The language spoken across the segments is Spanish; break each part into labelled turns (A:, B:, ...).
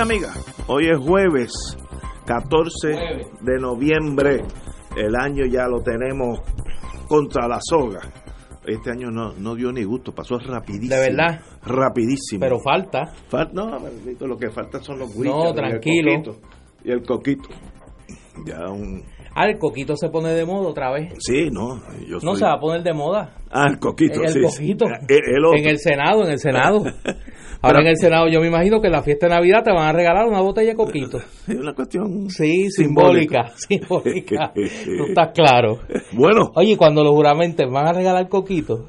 A: Y amigas, hoy es jueves 14 de noviembre. El año ya lo tenemos contra la soga. Este año no, no dio ni gusto, pasó rapidísimo.
B: De verdad.
A: Rapidísimo.
B: Pero falta.
A: Fal- no, lo que falta son los gritos.
B: No, tranquilo.
A: Y el coquito. Ya un...
B: Ah, el coquito se pone de moda otra vez.
A: Sí, no, yo
B: No
A: soy-
B: se va a poner de moda.
A: Ah, el coquito,
B: el
A: sí,
B: coquito.
A: Eh, el
B: en el Senado, en el Senado. Ahora
A: Pero-
B: en el Senado yo me imagino que en la fiesta de Navidad te van a regalar una botella de coquito.
A: Es una cuestión
B: Sí, simbólica. Simbólica. Tú estás claro.
A: Bueno,
B: Oye, cuando los juramenten van a regalar coquito.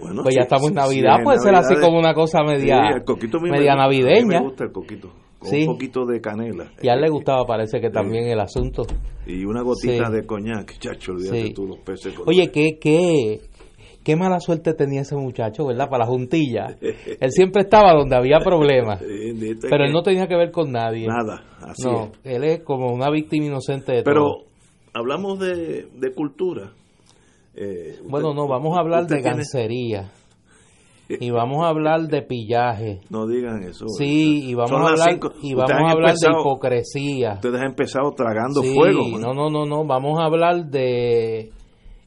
A: bueno,
B: Pues
A: sí,
B: ya estamos en
A: sí,
B: Navidad, puede ser así como una cosa media,
A: Sí, me
B: media
A: gusta, a mí
B: navideña.
A: me gusta el coquito. Con
B: Sí.
A: un poquito de canela.
B: Y a él le gustaba, parece que también el asunto.
A: Y una gotita de coñac, chacho, olvídate tú los peces.
B: Oye, qué, qué, qué mala suerte tenía ese muchacho, ¿verdad? Para la juntilla. Él siempre estaba donde había problemas. Pero él no tenía que ver con nadie.
A: Nada, así
B: No,
A: es.
B: él es como una víctima inocente de
A: Pero
B: todo.
A: hablamos de, de cultura. Eh,
B: Bueno, no, vamos a hablar de
A: tiene-
B: gancería. Y vamos a hablar de pillaje.
A: No digan eso.
B: Sí, y vamos
A: Son
B: a hablar,
A: cinco.
B: y vamos a hablar de hipocresía.
A: Ustedes han empezado tragando
B: Sí,
A: fuego.
B: no, no, no, no, vamos a hablar de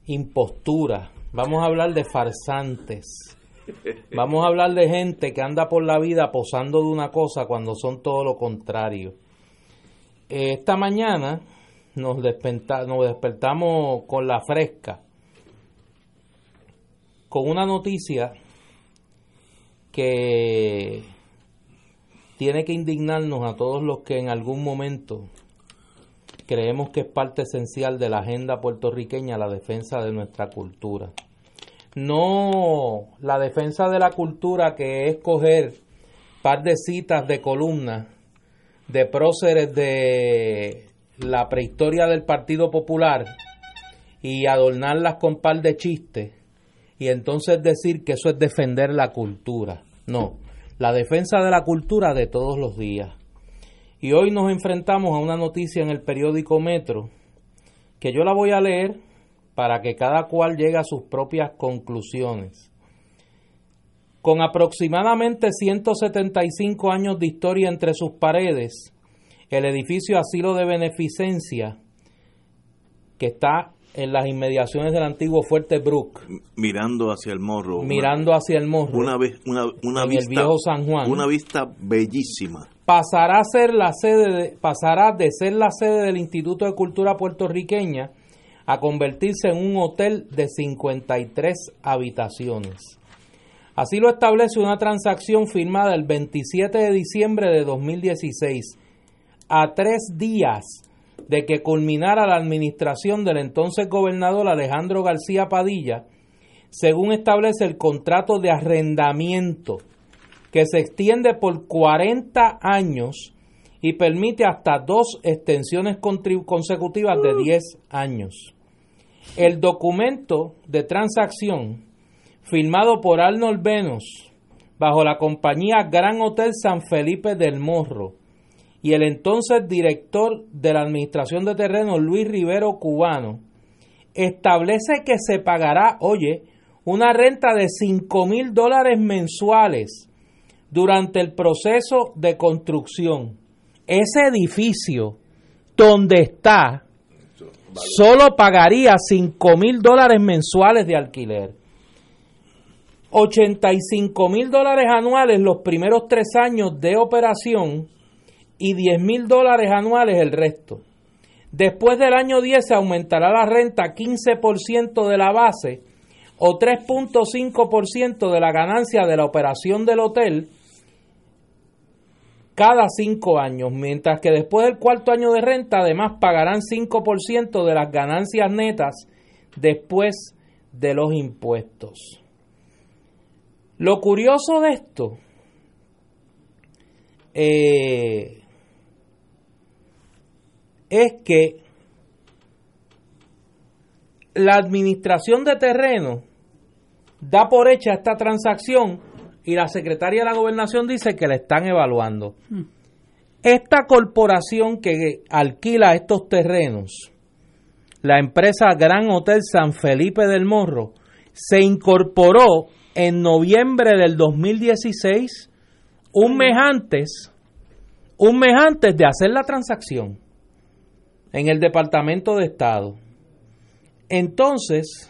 B: impostura, vamos a hablar de farsantes, vamos a hablar de gente que anda por la vida posando de una cosa cuando son todo lo contrario. Esta mañana nos, nos despertamos con la fresca, con una noticia que tiene que indignarnos a todos los que en algún momento creemos que es parte esencial de la agenda puertorriqueña la defensa de nuestra cultura. No la defensa de la cultura que es coger par de citas de columnas de próceres de la prehistoria del Partido Popular y adornarlas con par de chistes y entonces decir que eso es defender la cultura. No, la defensa de la cultura de todos los días. Y hoy nos enfrentamos a una noticia en el periódico Metro que yo la voy a leer para que cada cual llegue a sus propias conclusiones. Con aproximadamente 175 años de historia entre sus paredes, el edificio Asilo de Beneficencia, que está en las inmediaciones del antiguo Fuerte Brook,
A: Mirando hacia el morro. una-
B: mirando hacia el morro,
A: Una, vez- una, una
B: en el
A: vista.
B: viejo San Juan.
A: Una vista bellísima.
B: pasará a ser la sede de, pasará de ser la sede del Instituto de Cultura puertorriqueña a convertirse en un hotel de 53 habitaciones. Así lo establece una transacción firmada el 27 de diciembre de 2016, a tres días de que culminara la administración del entonces gobernador Alejandro García Padilla, según establece el contrato de arrendamiento que se extiende por 40 años y permite hasta dos extensiones consecutivas de 10 años. El documento de transacción firmado por Arnold Venus bajo la compañía Gran Hotel San Felipe del Morro y el entonces director de la Administración de Terrenos Luis Rivero Cubano establece que se pagará, oye, una renta de 5 mil dólares mensuales durante el proceso de construcción. Ese edificio donde está solo pagaría 5 mil dólares mensuales de alquiler. 85 mil dólares anuales los primeros tres años de operación y 10 mil dólares anuales el resto. Después del año 10 se aumentará la renta 15% de la base o 3.5% de la ganancia de la operación del hotel cada cinco años, mientras que después del cuarto año de renta además pagarán 5% de las ganancias netas después de los impuestos. Lo curioso de esto eh, es que la administración de terreno da por hecha esta transacción y la secretaria de la gobernación dice que la están evaluando. Hmm. Esta corporación que alquila estos terrenos, la empresa Gran Hotel San Felipe del Morro, se incorporó en noviembre del 2016, un mes antes, un mes antes de hacer la transacción en el Departamento de Estado. Entonces,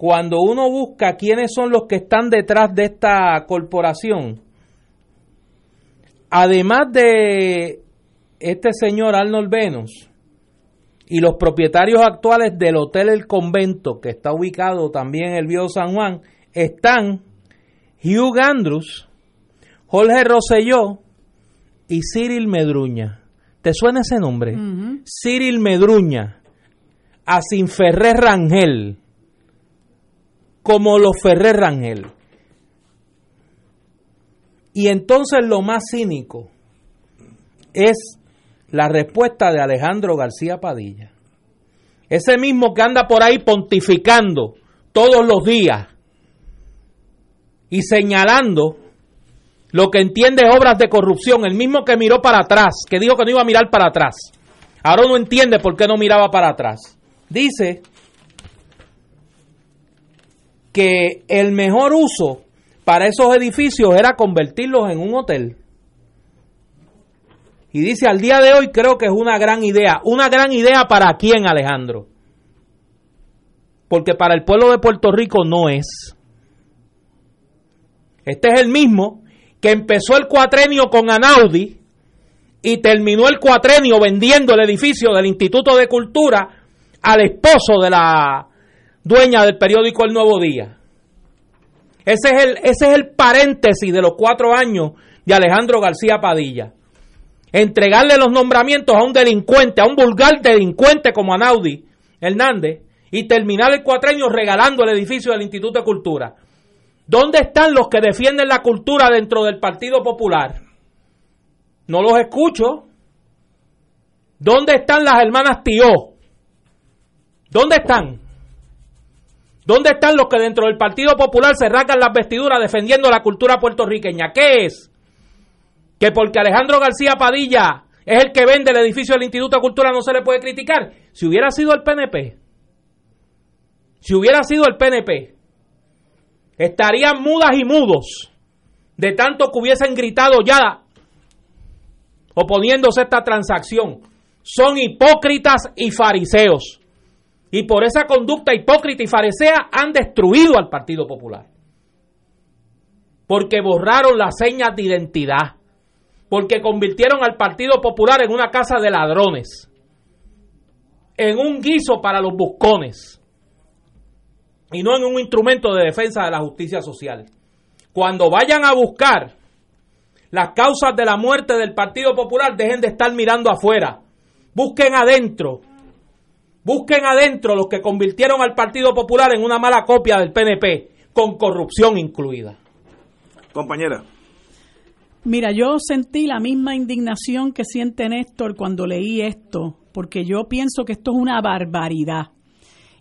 B: cuando uno busca quiénes son los que están detrás de esta corporación, además de este señor Arnold Venus y los propietarios actuales del Hotel El Convento, que está ubicado también en el Viejo San Juan, están Hugh Andrews, Jorge Rosselló y Cyril Medruña. ¿Te suena ese nombre? Cyril Medruña, Asinferrer Rangel, como los Ferrer Rangel. Y entonces lo más cínico es la respuesta de Alejandro García Padilla. Ese mismo que anda por ahí pontificando todos los días y señalando lo que entiende obras de corrupción, el mismo que miró para atrás, que dijo que no iba a mirar para atrás. Ahora no entiende por qué no miraba para atrás. Dice que el mejor uso para esos edificios era convertirlos en un hotel. Y dice, al día de hoy creo que es una gran idea. ¿Una gran idea para quién, Alejandro? Porque para el pueblo de Puerto Rico no es. Este es el mismo que empezó el cuatrenio con Anaudi y terminó el cuatrenio vendiendo el edificio del Instituto de Cultura al esposo de la dueña del periódico El Nuevo Día. Ese es el, ese es el paréntesis de los cuatro años de Alejandro García Padilla. Entregarle los nombramientos a un delincuente, a un vulgar delincuente como Anaudi Hernández, y terminar el cuatrenio regalando el edificio del Instituto de Cultura. ¿Dónde están los que defienden la cultura dentro del Partido Popular? No los escucho. ¿Dónde están las hermanas Tío? ¿Dónde están? ¿Dónde están los que dentro del Partido Popular se rasgan las vestiduras defendiendo la cultura puertorriqueña? ¿Qué es? Que porque Alejandro García Padilla es el que vende el edificio del Instituto de Cultura no se le puede criticar. Si hubiera sido el PNP, si hubiera sido el PNP, estarían mudas y mudos de tanto que hubiesen gritado ya oponiéndose a esta transacción. Son hipócritas y fariseos. Y por esa conducta hipócrita y farisea han destruido al Partido Popular. Porque borraron las señas de identidad. Porque convirtieron al Partido Popular en una casa de ladrones. En un guiso para los buscones y no en un instrumento de defensa de la justicia social. Cuando vayan a buscar las causas de la muerte del Partido Popular, dejen de estar mirando afuera. Busquen adentro. Busquen adentro los que convirtieron al Partido Popular en una mala copia del PNP, con corrupción incluida.
A: Compañera.
C: Mira, yo sentí la misma indignación que siente Néstor cuando leí esto, porque yo pienso que esto es una barbaridad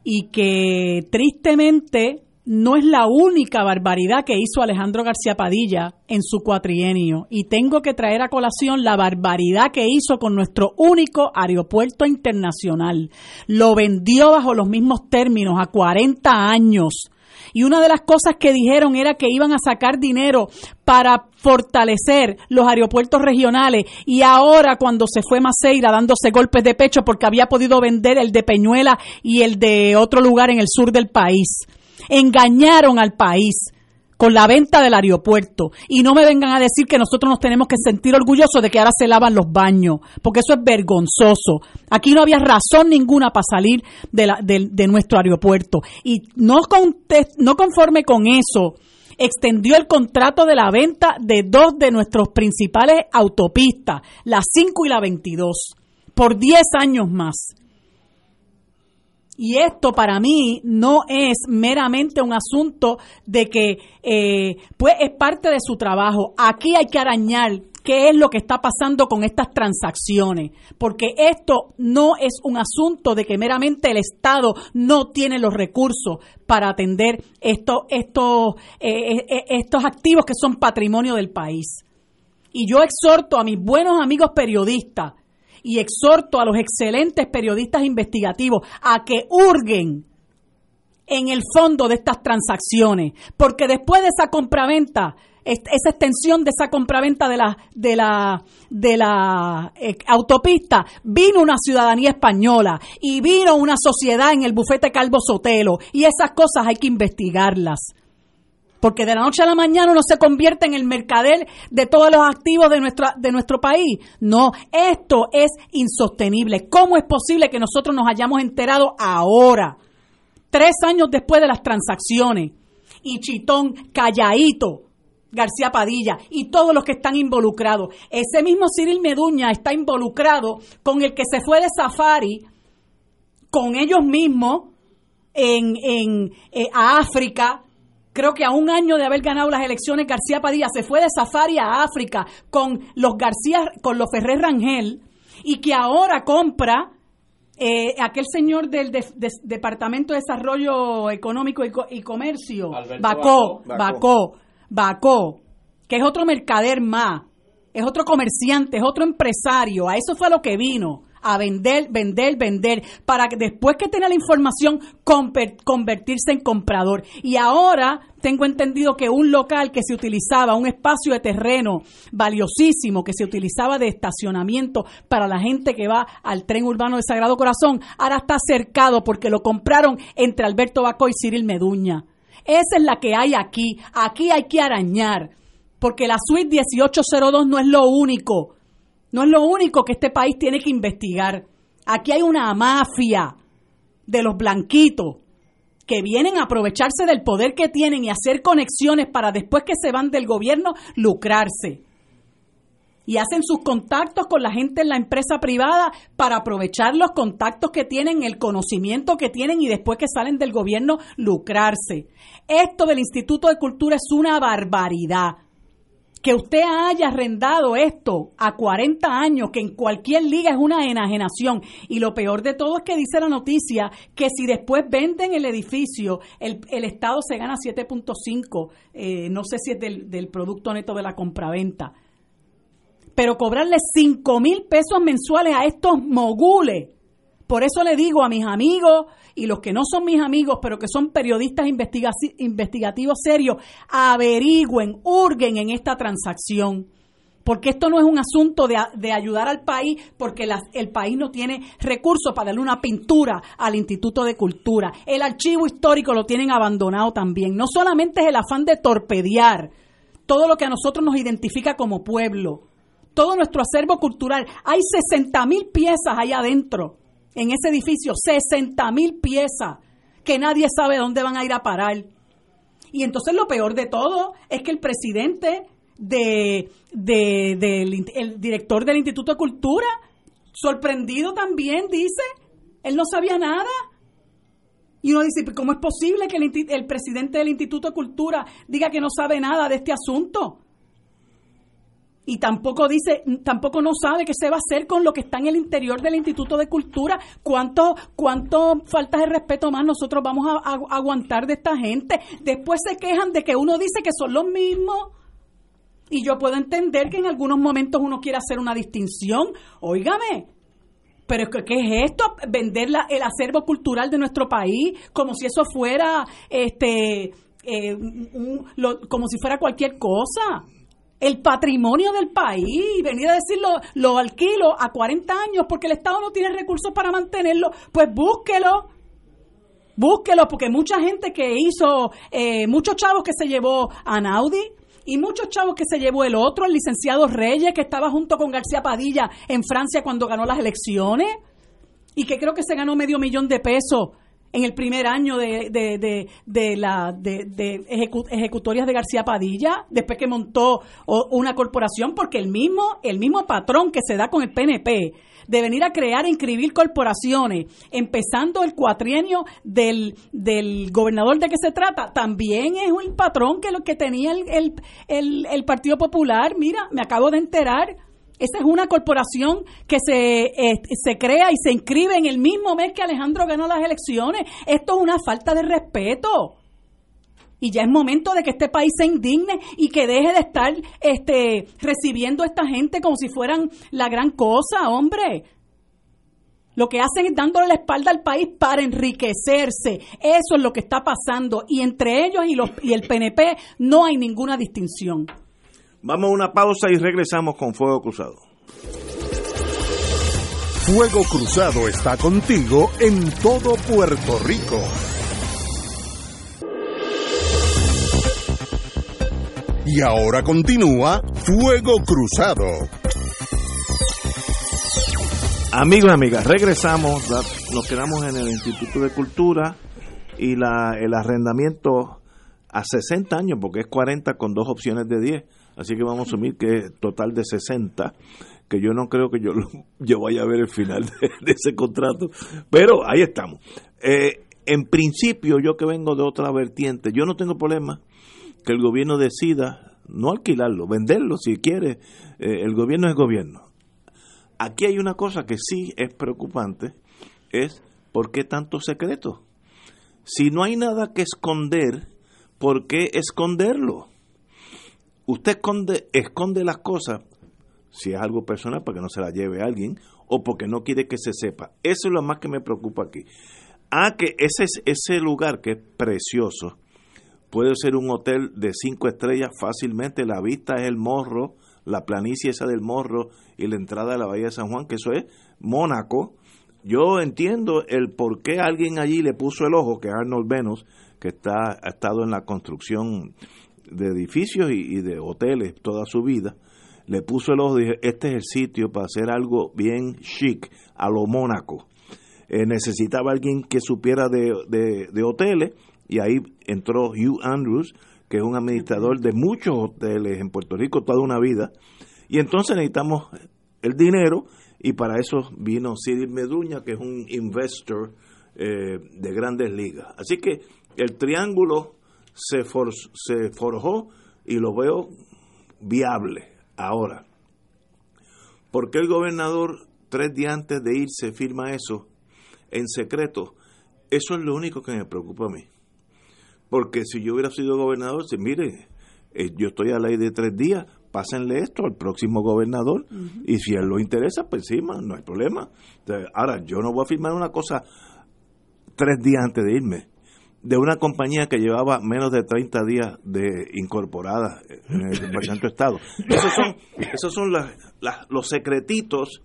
C: y que tristemente no es la única barbaridad que hizo Alejandro García Padilla en su cuatrienio. Y tengo que traer a colación la barbaridad que hizo con nuestro único aeropuerto internacional. Lo vendió bajo los mismos términos a 40 años y una de las cosas que dijeron era que iban a sacar dinero para fortalecer los aeropuertos regionales y ahora cuando se fue Maceira dándose golpes de pecho porque había podido vender el de Peñuela y el de otro lugar en el sur del país. Engañaron al país con la venta del aeropuerto. Y no me vengan a decir que nosotros nos tenemos que sentir orgullosos de que ahora se lavan los baños, porque eso es vergonzoso. Aquí no había razón ninguna para salir de, nuestro aeropuerto. Y no, no conforme con eso, extendió el contrato de la venta de dos de nuestros principales autopistas, la 5 y la 22, por 10 años más. Y esto para mí no es meramente un asunto de que eh, pues es parte de su trabajo. Aquí hay que arañar qué es lo que está pasando con estas transacciones, porque esto no es un asunto de que meramente el Estado no tiene los recursos para atender estos, estos, eh, eh, estos activos que son patrimonio del país. Y yo exhorto a mis buenos amigos periodistas y exhorto a los excelentes periodistas investigativos a que hurguen en el fondo de estas transacciones, porque después de esa compraventa, esa extensión de esa compraventa de la de la de la eh, autopista vino una ciudadanía española y vino una sociedad en el bufete Calvo Sotelo y esas cosas hay que investigarlas porque de la noche a la mañana uno se convierte en el mercader de todos los activos de, nuestro, de nuestro país. No, esto es insostenible. ¿Cómo es posible que nosotros nos hayamos enterado ahora, tres años después de las transacciones? Y Chitón, calladito, García Padilla y todos los que están involucrados. Ese mismo Cyril Meduña está involucrado con el que se fue de safari con ellos mismos en, en eh, a África creo que a un año de haber ganado las elecciones, García Padilla se fue de safari a África con los García, con los Ferrer Rangel, y que ahora compra eh, aquel señor del Departamento de Desarrollo Económico y, Comercio, Bacó, Bacó, Bacó, que es otro mercader más, es otro comerciante, es otro empresario, a eso fue lo que vino a vender, vender, vender, para que después que tenga la información convertirse en comprador. Y ahora tengo entendido que un local que se utilizaba, un espacio de terreno valiosísimo que se utilizaba de estacionamiento para la gente que va al tren urbano de Sagrado Corazón, ahora está cercado porque lo compraron entre Alberto Bacó y Cyril Meduña. Esa es la que hay aquí. Aquí hay que arañar, porque la suite 1802 no es lo único. No es lo único que este país tiene que investigar. Aquí hay una mafia de los blanquitos que vienen a aprovecharse del poder que tienen y hacer conexiones para después que se van del gobierno lucrarse. Y hacen sus contactos con la gente en la empresa privada para aprovechar los contactos que tienen, el conocimiento que tienen y después que salen del gobierno lucrarse. Esto del Instituto de Cultura es una barbaridad que usted haya arrendado esto a 40 años, que en cualquier liga es una enajenación. Y lo peor de todo es que dice la noticia que si después venden el edificio, el, Estado se gana 7.5, eh, no sé si es del, del Producto Neto de la compraventa. Pero cobrarle 5 mil pesos mensuales a estos mogules por eso le digo a mis amigos y los que no son mis amigos, pero que son periodistas investigativos serios, averigüen, hurguen en esta transacción. Porque esto no es un asunto de, ayudar al país, porque el país no tiene recursos para darle una pintura al Instituto de Cultura. El archivo histórico lo tienen abandonado también. No solamente es el afán de torpedear todo lo que a nosotros nos identifica como pueblo, todo nuestro acervo cultural. Hay 60 mil piezas ahí adentro en ese edificio 60 mil piezas que nadie sabe dónde van a ir a parar. Y entonces lo peor de todo es que el presidente de, del el director del Instituto de Cultura, sorprendido también, dice, él no sabía nada. Y uno dice, ¿cómo es posible que el, el presidente del Instituto de Cultura diga que no sabe nada de este asunto? Y tampoco dice, tampoco no sabe qué se va a hacer con lo que está en el interior del Instituto de Cultura, cuánto, cuánto faltas de respeto más nosotros vamos a, aguantar de esta gente. Después se quejan de que uno dice que son los mismos. Y yo puedo entender que en algunos momentos uno quiere hacer una distinción. Óigame, pero ¿qué es esto? Vender el acervo cultural de nuestro país como si eso fuera, este, eh, como si fuera cualquier cosa el patrimonio del país, venir a decirlo, lo alquilo a 40 años porque el Estado no tiene recursos para mantenerlo, pues búsquelo, búsquelo, porque mucha gente que hizo, eh, muchos chavos que se llevó a Naudi y muchos chavos que se llevó el otro, el licenciado Reyes, que estaba junto con García Padilla en Francia cuando ganó las elecciones y que creo que se ganó medio millón de pesos en el primer año de, de, de, la de, de ejecutorias de García Padilla, después que montó una corporación, porque el mismo, el mismo patrón que se da con el PNP de venir a crear e inscribir corporaciones, empezando el cuatrienio del, del gobernador de que se trata, también es un patrón que lo que tenía el, el, el, Partido Popular. Mira, me acabo de enterar. Esa es una corporación que se, eh, se crea y se inscribe en el mismo mes que Alejandro ganó las elecciones. Esto es una falta de respeto. Y ya es momento de que este país se indigne y que deje de estar este, recibiendo a esta gente como si fueran la gran cosa, hombre. Lo que hacen es dándole la espalda al país para enriquecerse. Eso es lo que está pasando. Y entre ellos y, los, y el PNP no hay ninguna distinción.
A: Vamos a una pausa y regresamos con Fuego Cruzado.
D: Fuego Cruzado está contigo en todo Puerto Rico. Y ahora continúa Fuego Cruzado.
A: Amigos y amigas, regresamos, nos quedamos en el Instituto de Cultura y la, el arrendamiento a 60 años, porque es 40 con dos opciones de 10, así que vamos a asumir que total de 60, que yo no creo que yo, yo vaya a ver el final de, ese contrato, pero ahí estamos. Eh, en principio, yo que vengo de otra vertiente, yo no tengo problema que el gobierno decida no alquilarlo, venderlo si quiere. Eh, el gobierno es gobierno. Aquí hay una cosa que sí es preocupante, es ¿por qué tanto secreto? Si no hay nada que esconder, ¿por qué esconderlo? Usted esconde, esconde las cosas, si es algo personal, para que no se la lleve alguien, o porque no quiere que se sepa. Eso es lo más que me preocupa aquí. Ah, que ese, ese lugar que es precioso, puede ser un hotel de cinco estrellas fácilmente. La vista es el morro, la planicie esa del morro y la entrada de la Bahía de San Juan, que eso es Mónaco. Yo entiendo el por qué alguien allí le puso el ojo, que Arnold Venus, que está, ha estado en la construcción de edificios y, de hoteles toda su vida, le puso el dije, este es el sitio para hacer algo bien chic, a lo Mónaco. Eh, necesitaba alguien que supiera de, de hoteles y ahí entró Hugh Andrews, que es un administrador de muchos hoteles en Puerto Rico toda una vida, y entonces necesitamos el dinero y para eso vino Cyril Meduña, que es un investor eh, de grandes ligas. Así que el triángulo se, se forjó y lo veo viable ahora. ¿Por qué el gobernador tres días antes de irse firma eso en secreto? Eso es lo único que me preocupa a mí. Porque si yo hubiera sido gobernador, si mire, eh, yo estoy a ley de tres días, pásenle esto al próximo gobernador y si a él lo interesa, pues sí, no hay problema. ahora, yo no voy a firmar una cosa tres días antes de irme de una compañía que llevaba menos de 30 días de incorporada en el de Estado. Esos son, esos son los secretitos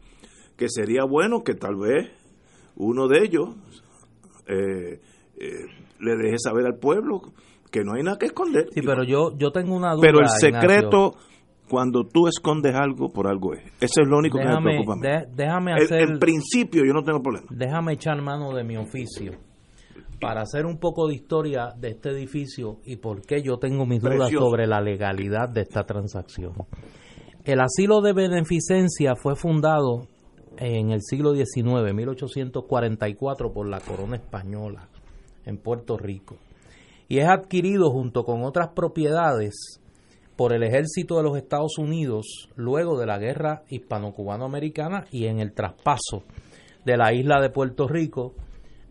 A: que sería bueno que tal vez uno de ellos eh, eh, le deje saber al pueblo que no hay nada que esconder.
B: Sí, pero yo, yo tengo una duda.
A: Pero el secreto, cuando tú escondes algo, por algo es. Eso es lo único que me preocupa.
B: déjame hacer.
A: En principio, yo no tengo problema.
B: Déjame echar mano de mi oficio para hacer un poco de historia de este edificio y por qué yo tengo mis dudas sobre la legalidad de esta transacción. El asilo de beneficencia fue fundado en el siglo XIX, 1844, por la corona española en Puerto Rico y es adquirido junto con otras propiedades por el ejército de los Estados Unidos luego de la guerra hispano-cubano-americana y en el traspaso de la isla de Puerto Rico,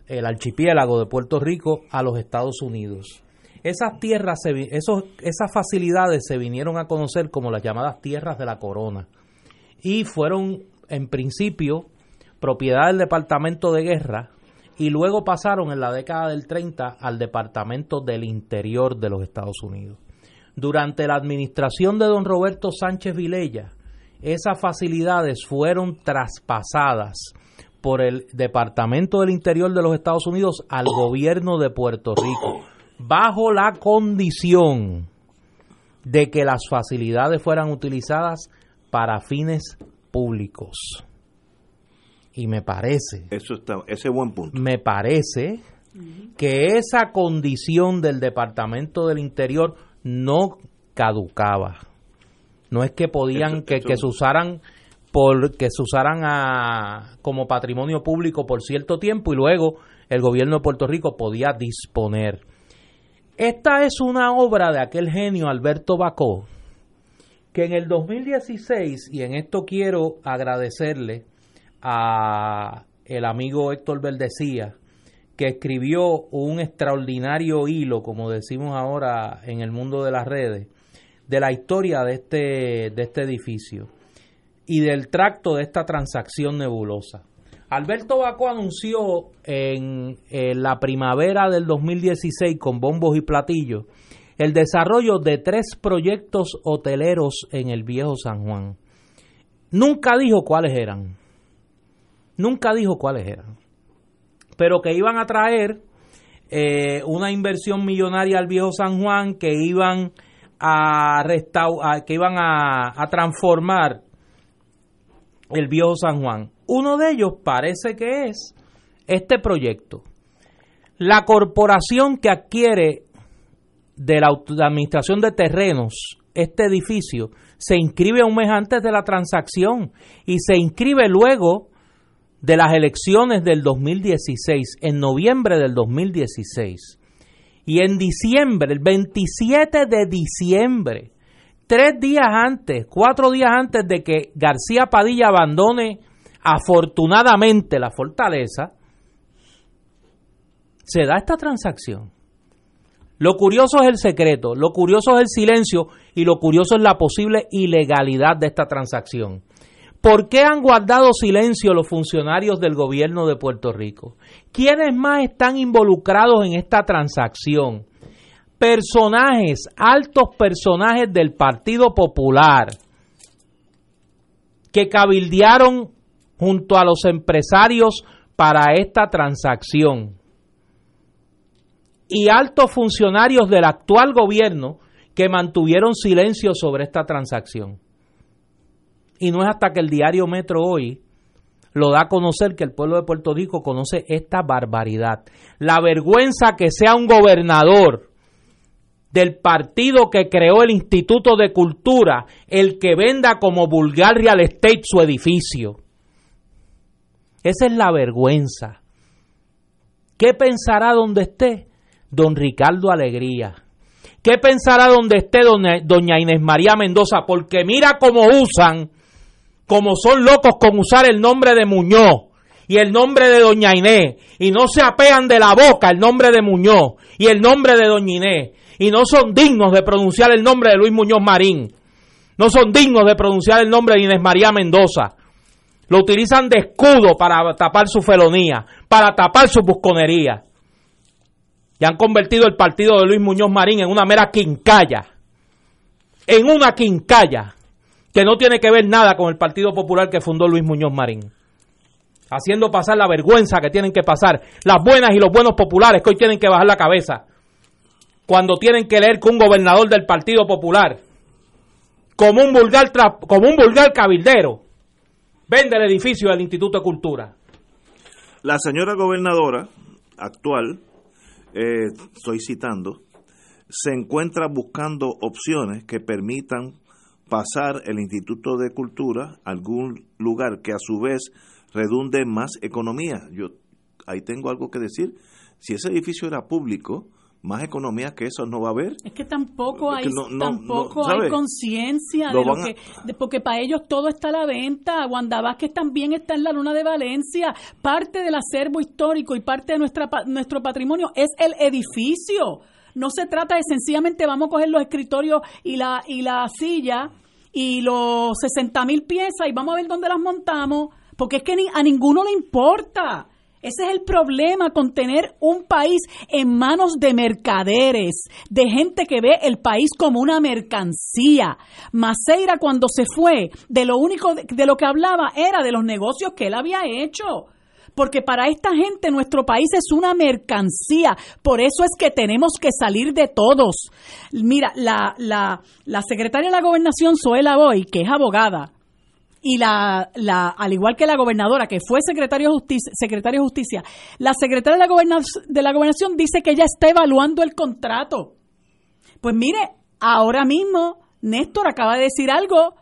B: el archipiélago de Puerto Rico a los Estados Unidos. Esas tierras, esos, esas facilidades se vinieron a conocer como las llamadas tierras de la corona y fueron en principio propiedad del Departamento de Guerra y luego pasaron en la década del 30 al Departamento del Interior de los Estados Unidos. Durante la administración de don Roberto Sánchez Vilella, esas facilidades fueron traspasadas por el Departamento del Interior de los Estados Unidos al gobierno de Puerto Rico, bajo la condición de que las facilidades fueran utilizadas para fines públicos. Y me parece.
A: Eso está, ese buen punto.
B: Me parece que esa condición del Departamento del Interior no caducaba. No es que podían que, que se usaran por que se usaran como patrimonio público por cierto tiempo y luego el gobierno de Puerto Rico podía disponer. Esta es una obra de aquel genio Alberto Bacó, que en el 2016, y en esto quiero agradecerle a el amigo Héctor Verdecía, que escribió un extraordinario hilo, como decimos ahora en el mundo de las redes, de la historia de este, de este edificio y del tracto de esta transacción nebulosa. Alberto Bacó anunció en, la primavera del 2016 con bombos y platillos el desarrollo de tres proyectos hoteleros en el viejo San Juan. Nunca dijo cuáles eran. Nunca dijo cuáles eran. Pero que iban a traer eh, una inversión millonaria al viejo San Juan, que iban a, que iban a transformar el viejo San Juan. Uno de ellos parece que es este proyecto. La corporación que adquiere de la administración de terrenos este edificio se inscribe un mes antes de la transacción y se inscribe luego de las elecciones del 2016, en noviembre del 2016. Y en diciembre, el 27 de diciembre, tres días antes, cuatro días antes de que García Padilla abandone afortunadamente la fortaleza, se da esta transacción. Lo curioso es el secreto, lo curioso es el silencio y lo curioso es la posible ilegalidad de esta transacción. ¿Por qué han guardado silencio los funcionarios del gobierno de Puerto Rico? ¿Quiénes más están involucrados en esta transacción? Personajes, altos personajes del Partido Popular que cabildearon junto a los empresarios para esta transacción y altos funcionarios del actual gobierno que mantuvieron silencio sobre esta transacción. Y no es hasta que el diario Metro hoy lo da a conocer que el pueblo de Puerto Rico conoce esta barbaridad. La vergüenza que sea un gobernador del partido que creó el Instituto de Cultura el que venda como vulgar real estate su edificio. Esa es la vergüenza. ¿Qué pensará donde esté don Ricardo Alegría? ¿Qué pensará donde esté doña Inés María Mendoza? Porque mira cómo usan, como son locos con usar el nombre de Muñoz y el nombre de doña Inés y no se apean de la boca el nombre de Muñoz y el nombre de doña Inés y no son dignos de pronunciar el nombre de Luis Muñoz Marín. No son dignos de pronunciar el nombre de Inés María Mendoza. Lo utilizan de escudo para tapar su felonía, para tapar su busconería. Y han convertido el partido de Luis Muñoz Marín en una mera quincalla. En una quincalla que no tiene que ver nada con el Partido Popular que fundó Luis Muñoz Marín. Haciendo pasar la vergüenza que tienen que pasar las buenas y los buenos populares que hoy tienen que bajar la cabeza cuando tienen que leer que un gobernador del Partido Popular, como un vulgar, como un vulgar cabildero, vende el edificio del Instituto de Cultura.
A: La señora gobernadora actual, eh, estoy citando, se encuentra buscando opciones que permitan pasar el Instituto de Cultura a algún lugar que a su vez redunde más economía. Yo ahí tengo algo que decir. Si ese edificio era público, más economía que eso no va a haber.
C: Es que tampoco hay, tampoco hay conciencia de lo que, porque para ellos todo está a la venta. Wanda Vázquez también está en la luna de Valencia. Parte del acervo histórico y parte de nuestra, nuestro patrimonio es el edificio. No se trata de sencillamente vamos a coger los escritorios y la, y la silla y los 60 mil piezas y vamos a ver dónde las montamos, porque es que ni, a ninguno le importa. Ese es el problema con tener un país en manos de mercaderes, de gente que ve el país como una mercancía. Maceira cuando se fue, de lo único de, lo que hablaba era de los negocios que él había hecho porque para esta gente nuestro país es una mercancía. Por eso es que tenemos que salir de todos. Mira, la, la, secretaria de la gobernación, Zoela Boy, que es abogada, y la, la, al igual que la gobernadora, que fue secretario de Justicia, secretario de Justicia, la secretaria de la, de la gobernación dice que ella está evaluando el contrato. Pues mire, ahora mismo Néstor acaba de decir algo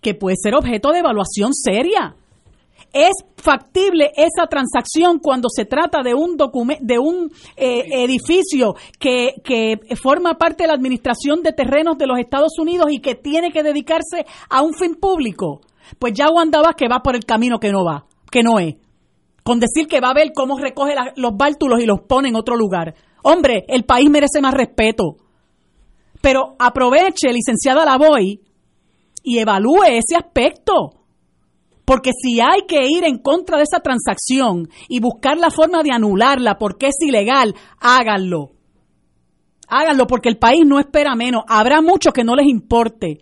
C: que puede ser objeto de evaluación seria. Es factible esa transacción cuando se trata de un de un eh, edificio que, que forma parte de la administración de terrenos de los Estados Unidos y que tiene que dedicarse a un fin público pues ya Wanda que va por el camino que no va, que no es. Con decir que va a ver cómo recoge los bártulos y los pone en otro lugar. Hombre, el país merece más respeto. Pero aproveche, licenciada Lavoy, y evalúe ese aspecto. Porque si hay que ir en contra de esa transacción y buscar la forma de anularla porque es ilegal, háganlo. Háganlo porque el país no espera menos. Habrá muchos que no les importe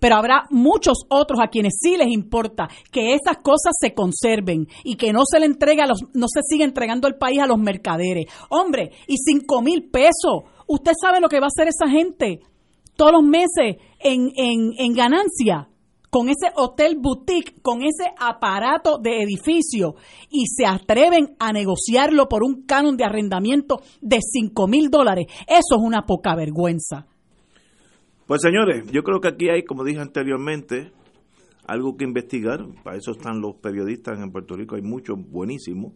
C: pero habrá muchos otros a quienes sí les importa que esas cosas se conserven y que no se le entregue a los, no se siga entregando el país a los mercaderes. Hombre, y cinco mil pesos, usted sabe lo que va a hacer esa gente todos los meses en, en, en ganancia con ese hotel boutique, con ese aparato de edificio y se atreven a negociarlo por un canon de arrendamiento de cinco mil dólares. Eso es una poca vergüenza.
A: Pues señores, yo creo que aquí hay, como dije anteriormente, algo que investigar. Para eso están los periodistas en Puerto Rico, hay muchos buenísimos.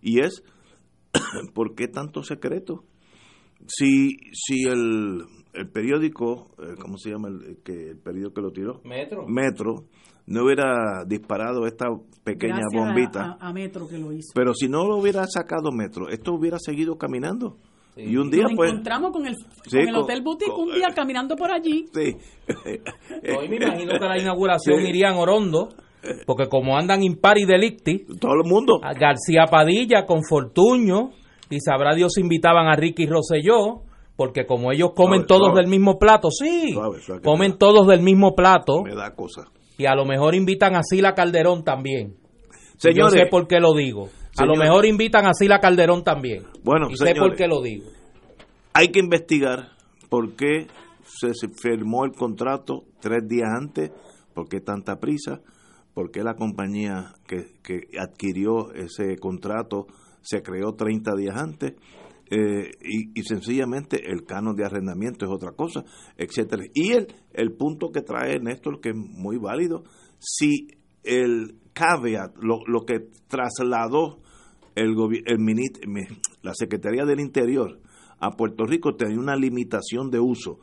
A: Y es, ¿por qué tanto secreto? Si, si el, el periódico, eh, ¿cómo se llama el, que, el periódico que lo tiró?
B: Metro.
A: Metro, no hubiera disparado esta pequeña bombita.
C: a Metro que lo hizo.
A: Pero si no lo hubiera sacado Metro, esto hubiera seguido caminando. Y un día
C: Nos
A: pues
C: encontramos con el, con el Hotel Boutique un día caminando por allí.
A: Sí.
B: Hoy me imagino que a la inauguración irían Orondo, porque como andan impari delicti,
A: todo el mundo.
B: A García Padilla con Fortuño, y sabrá Dios invitaban a Ricky Rosselló, porque como ellos comen todos del mismo plato, sí, comen todos del mismo plato.
A: Me da cosa.
B: Y a lo mejor invitan a Sila Calderón también.
A: Señores,
B: Yo sé por qué lo digo. A lo mejor invitan a Sila Calderón también.
A: Bueno,
B: y sé por qué lo digo.
A: Hay que investigar por qué se firmó el contrato tres días antes, por qué tanta prisa, por qué la compañía que, adquirió ese contrato se creó 30 días antes. Eh, y, sencillamente el canon de arrendamiento es otra cosa, etcétera. Y el, el punto que trae Néstor, que es muy válido, si el caveat, lo, lo que trasladó el, el la Secretaría del Interior a Puerto Rico tenía una limitación de uso.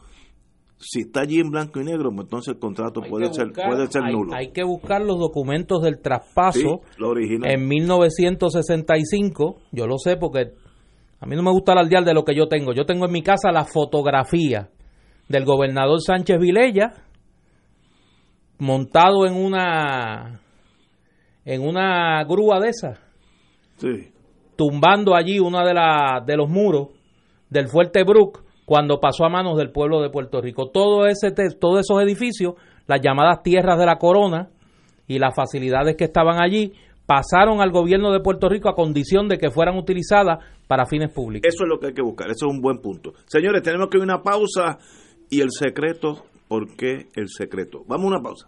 A: Si está allí en blanco y negro, pues entonces el contrato puede ser puede ser nulo.
B: Hay que buscar los documentos del traspaso en 1965. Yo lo sé porque a mí no me gusta dial de lo que yo tengo. Yo tengo en mi casa la fotografía del gobernador Sánchez Vilella montado en una en una grúa de esas tumbando allí una de, la, de los muros del fuerte Brook cuando pasó a manos del pueblo de Puerto Rico. Todo ese, todos esos edificios, las llamadas tierras de la corona y las facilidades que estaban allí, pasaron al gobierno de Puerto Rico a condición de que fueran utilizadas para fines públicos.
A: Eso es lo que hay que buscar, eso es un buen punto. Señores, tenemos que ir a una pausa y el secreto, ¿por qué el secreto? Vamos a una pausa.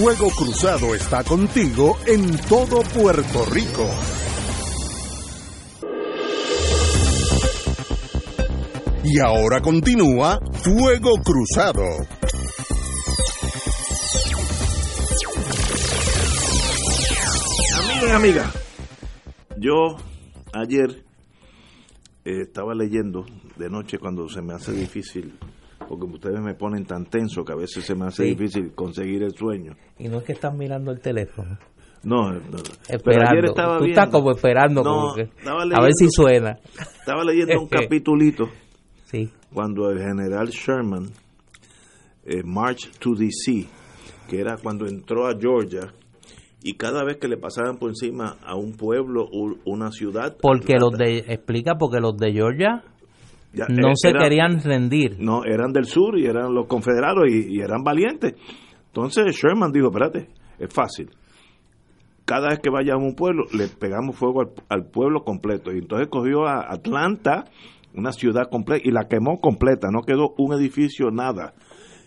D: Fuego Cruzado está contigo en todo Puerto Rico. Y ahora continúa Fuego Cruzado.
A: Amigos y amigas, yo ayer eh, estaba leyendo de noche cuando se me hace difícil porque ustedes me ponen tan tenso que a veces se me hace difícil conseguir el sueño.
B: Y no es que están mirando el teléfono.
A: No, no.
B: Esperando.
A: Pero ayer estaba
B: Tú
A: viendo-
B: estás como esperando,
A: No,
B: como que- a ver si suena.
A: Estaba leyendo un capitulito
B: Sí.
A: cuando el general Sherman eh, march to DC, que era cuando entró a Georgia y cada vez que le pasaban por encima a un pueblo o una ciudad,
B: Porque
A: la-
B: los de, explica, porque los de Georgia
A: ya,
B: no
A: eh,
B: se querían rendir.
A: no eran del sur y eran los confederados y, y eran valientes. Entonces Sherman dijo, espérate, es fácil. Cada vez que vaya a un pueblo, le pegamos fuego al, al pueblo completo. Y entonces cogió a Atlanta, una ciudad completa, y la quemó completa. No quedó un edificio, nada.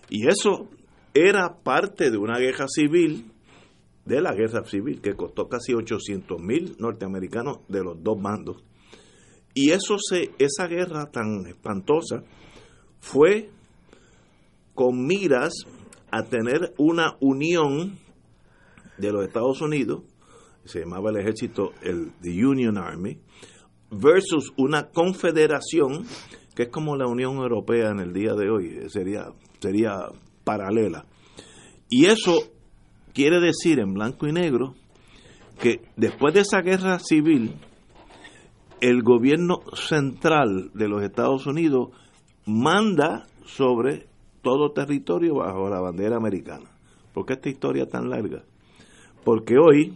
A: Y eso era parte de una guerra civil, de la guerra civil, que costó casi 800 mil norteamericanos de los dos bandos. Y eso se, esa guerra tan espantosa fue con miras a tener una unión de los Estados Unidos, se llamaba el ejército el the Union Army, versus una confederación que es como la Unión Europea en el día de hoy, eh, sería, sería paralela. Y eso quiere decir en blanco y negro que después de esa guerra civil, el gobierno central de los Estados Unidos manda sobre todo territorio bajo la bandera americana. ¿Por qué esta historia tan larga? Porque hoy,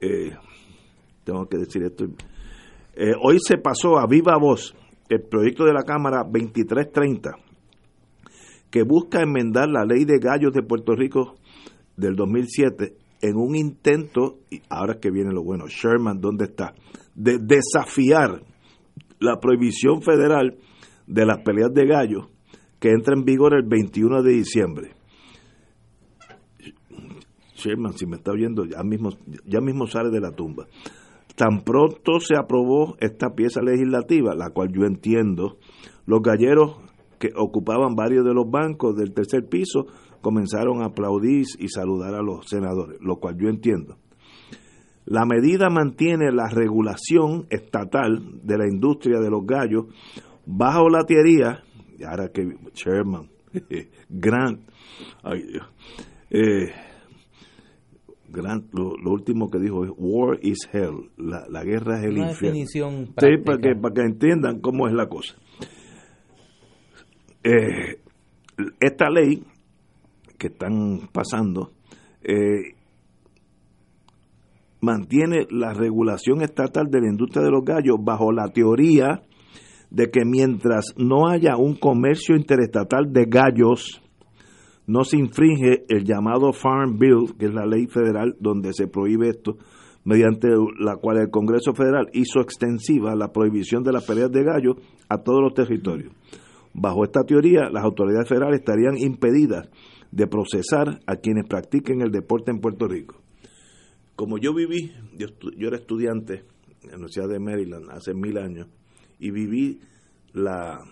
A: eh, tengo que decir esto, eh, hoy se pasó a viva voz el proyecto de la Cámara 2330, que busca enmendar la ley de gallos de Puerto Rico del 2007 en un intento, y ahora que viene lo bueno, Sherman, ¿dónde está? De desafiar la prohibición federal de las peleas de gallos que entra en vigor el 21 de diciembre. Sherman, si me está oyendo, ya mismo, ya mismo sale de la tumba. Tan pronto se aprobó esta pieza legislativa, la cual yo entiendo, los galleros que ocupaban varios de los bancos del tercer piso comenzaron a aplaudir y saludar a los senadores, lo cual yo entiendo. La medida mantiene la regulación estatal de la industria de los gallos bajo la teoría, y ahora que Sherman, Grant, ay, Dios, eh, Grant, lo, lo último que dijo es War is hell, la, la guerra es el
B: Una
A: infierno.
B: definición
A: Sí, para que, para que entiendan cómo es la cosa. Eh, esta ley que están pasando eh, mantiene la regulación estatal de la industria de los gallos bajo la teoría de que mientras no haya un comercio interestatal de gallos, no se infringe el llamado Farm Bill, que es la ley federal donde se prohíbe esto, mediante la cual el Congreso Federal hizo extensiva la prohibición de las peleas de gallos a todos los territorios. Bajo esta teoría, las autoridades federales estarían impedidas de procesar a quienes practiquen el deporte en Puerto Rico. Como yo viví, yo, yo era estudiante en la Universidad de Maryland hace mil años y viví la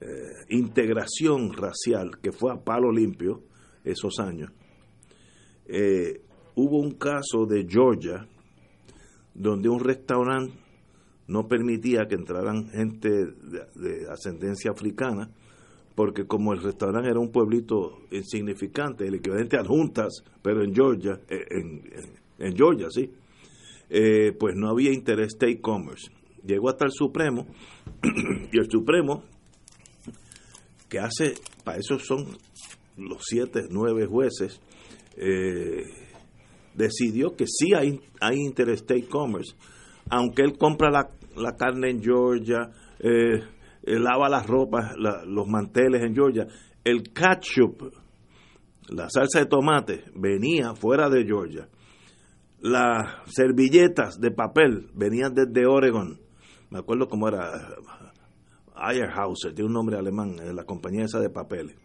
A: eh, integración racial que fue a palo limpio esos años. Eh, hubo un caso de Georgia donde un restaurante no permitía que entraran gente de ascendencia africana, porque como el restaurante era un pueblito insignificante, el equivalente a Juntas, pero en Georgia, eh, en, Georgia, sí, eh, pues no había interstate commerce. Llegó hasta el Supremo, y el Supremo, que hace, para eso son los siete, nueve jueces, eh, decidió que sí hay, hay interstate commerce, aunque él compra la, la carne en Georgia, eh, lava las ropas, los manteles en Georgia, el ketchup, la salsa de tomate, venía fuera de Georgia. Las servilletas de papel venían desde Oregon. Me acuerdo cómo era Eyerhauser, tiene un nombre alemán, eh, la compañía esa de papeles.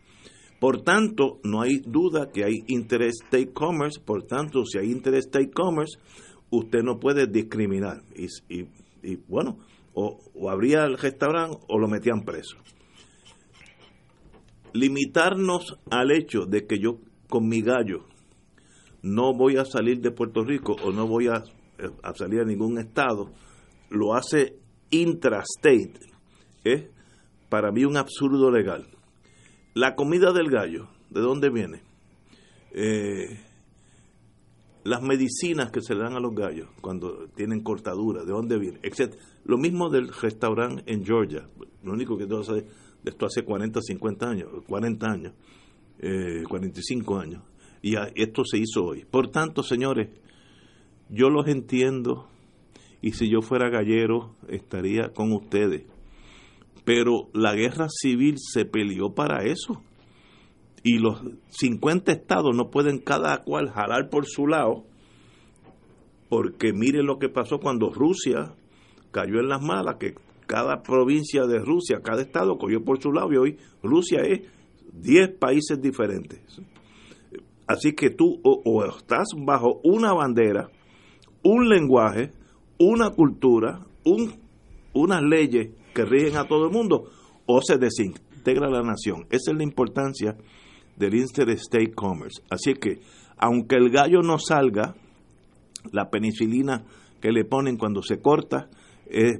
A: Por tanto, no hay duda que hay interstate commerce, por tanto, si hay interstate commerce, usted no puede discriminar. Y, y- y, bueno, o, o abría el restaurante o lo metían preso. Limitarnos al hecho de que yo con mi gallo no voy a salir de Puerto Rico o no voy a, a salir a ningún estado, lo hace intrastate. Es para mí un absurdo legal. La comida del gallo, ¿de dónde viene? Eh, las medicinas que se le dan a los gallos cuando tienen cortadura, de dónde vienen, etc. Lo mismo del restaurante en Georgia. Lo único que saber de esto hace 40, 50 años, 40 años, eh, 45 años. Y esto se hizo hoy. Por tanto, señores, yo los entiendo y si yo fuera gallero estaría con ustedes. Pero la guerra civil se peleó para eso. Y los 50 estados no pueden cada cual jalar por su lado, porque mire lo que pasó cuando Rusia cayó en las malas, que cada provincia de Rusia, cada estado cogió por su lado y hoy Rusia es 10 países diferentes. Así que tú o, estás bajo una bandera, un lenguaje, una cultura, un, unas leyes que rigen a todo el mundo, o se desintegra la nación. Esa es la importancia del Interstate Commerce. Así que, aunque el gallo no salga, la penicilina que le ponen cuando se corta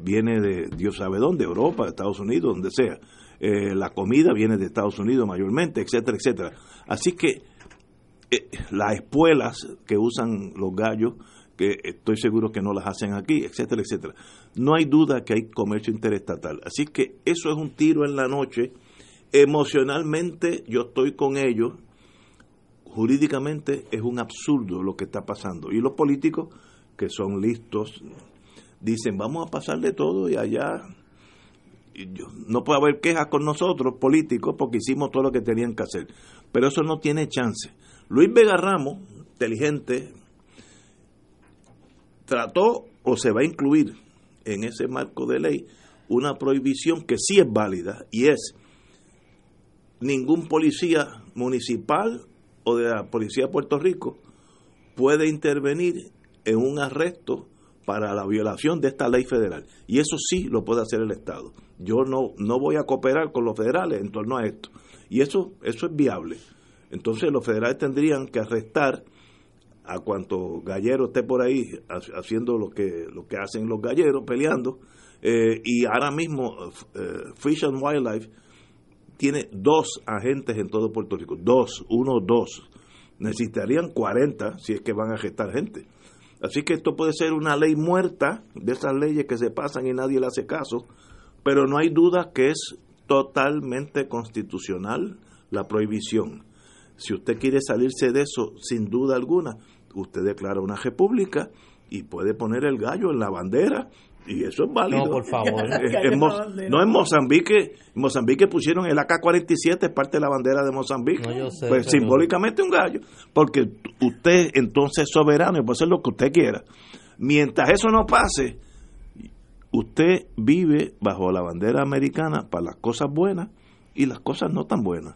A: viene de Dios sabe dónde, Europa, Estados Unidos, donde sea. Eh, la comida viene de Estados Unidos mayormente, etcétera, etcétera. Así que eh, las espuelas que usan los gallos, que estoy seguro que no las hacen aquí, etcétera, etcétera. No hay duda que hay comercio interestatal. Así que eso es un tiro en la noche. Emocionalmente yo estoy con ellos. Jurídicamente es un absurdo lo que está pasando. Y los políticos, que son listos, dicen, vamos a pasarle todo y allá no puede haber quejas con nosotros políticos porque hicimos todo lo que tenían que hacer. Pero eso no tiene chance. Luis Vega Ramos, inteligente, trató o se va a incluir en ese marco de ley una prohibición que sí es válida y es ningún policía municipal o de la policía de Puerto Rico puede intervenir en un arresto para la violación de esta ley federal. Y eso sí lo puede hacer el Estado. Yo no, no voy a cooperar con los federales en torno a esto. Y eso, eso es viable. Entonces los federales tendrían que arrestar a cuanto gallero esté por ahí haciendo lo que, lo que hacen los galleros, peleando. Eh, y ahora mismo eh, Fish and Wildlife tiene dos agentes en todo Puerto Rico. Dos, uno, dos. Necesitarían 40 si es que van a arrestar gente. Así que esto puede ser una ley muerta, de esas leyes que se pasan y nadie le hace caso, pero no hay duda que es totalmente constitucional la prohibición. Si usted quiere salirse de eso, sin duda alguna, usted declara una república y puede poner el gallo en la bandera y eso es válido.
B: No, por favor.
A: no en Mozambique, en Mozambique pusieron el AK-47, es parte de la bandera de Mozambique. pues simbólicamente un gallo, porque usted entonces es soberano y puede hacer lo que usted quiera. Mientras eso no pase, usted vive bajo la bandera americana para las cosas buenas y las cosas no tan buenas.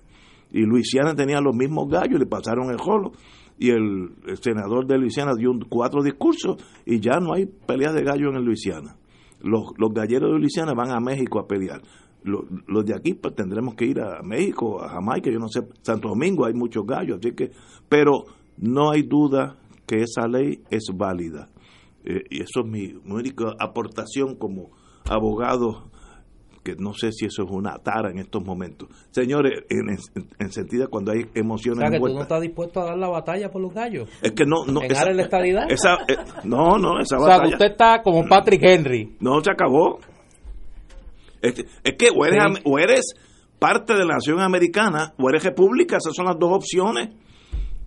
A: Y Luisiana tenía los mismos gallos, le pasaron el jolo y el, senador de Luisiana dio cuatro discursos y ya no hay peleas de gallo en Luisiana. Los, los galleros de Luisiana van a México a pelear. Los, los, de aquí pues tendremos que ir a México, a Jamaica, yo no sé, Santo Domingo hay muchos gallos, así que, pero no hay duda que esa ley es válida. Eh, y eso es mi única aportación como abogado que no sé si eso es una tara en estos momentos. Señores, en, sentido cuando hay emociones.
B: O sea, que tú no estás dispuesto a dar la batalla por los gallos.
A: Es que no. no
B: esa, la estadidad.
A: Esa, eh, no, no, esa
B: o
A: batalla.
B: sea, usted está como Patrick Henry.
A: No, se acabó. Es, es que o eres, o eres parte de la nación americana o eres república, esas son las dos opciones.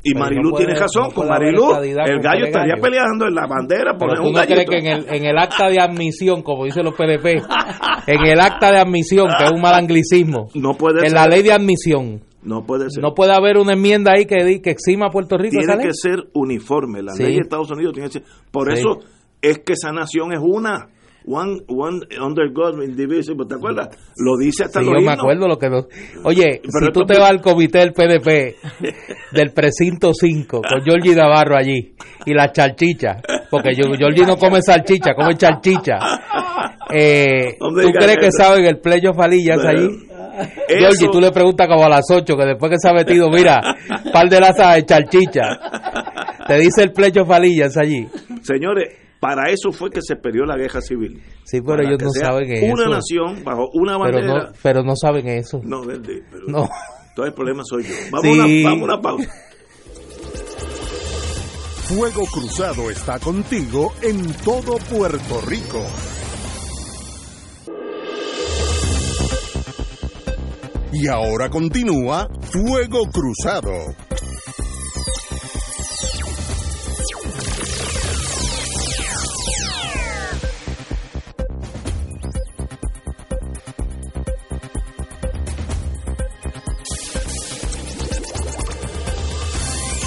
A: Y Marilu tiene razón, con Marilu el gallo estaría peleando en la bandera por
B: un no que en el, en el acta de admisión, como dicen los PDP, en el acta de admisión, que es un mal anglicismo,
A: no puede
B: en la ley de admisión,
A: no puede ser.
B: No puede haber una enmienda ahí que, que exima a Puerto Rico.
A: Tiene que ser uniforme, la ley de Estados Unidos tiene que ser. Por eso es que esa nación es una one, one under God indivisible, ¿te acuerdas? Lo dice hasta
B: sí,
A: yo
B: me acuerdo lo que... Oye, si tú te vas al comité del PDP, del precinto 5, con Georgie Navarro allí, y la chalchicha, porque Georgie no come salchicha, come chalchicha. Eh, ¿Tú crees que saben el pleyo falillas allí? Georgie, tú le preguntas como a las 8, que después que se ha metido, mira, par de lazas de chalchicha. Te dice el plecho falillas allí.
A: Señores, para eso fue que se perdió la guerra civil.
B: Sí, pero ellos no saben eso.
A: Una nación bajo una bandera.
B: Pero no, pero no saben eso.
A: No, verde, pero todo el problema soy yo. Vamos, a, una, vamos a una pausa.
D: Fuego Cruzado está contigo en todo Puerto Rico. Y ahora continúa Fuego Cruzado.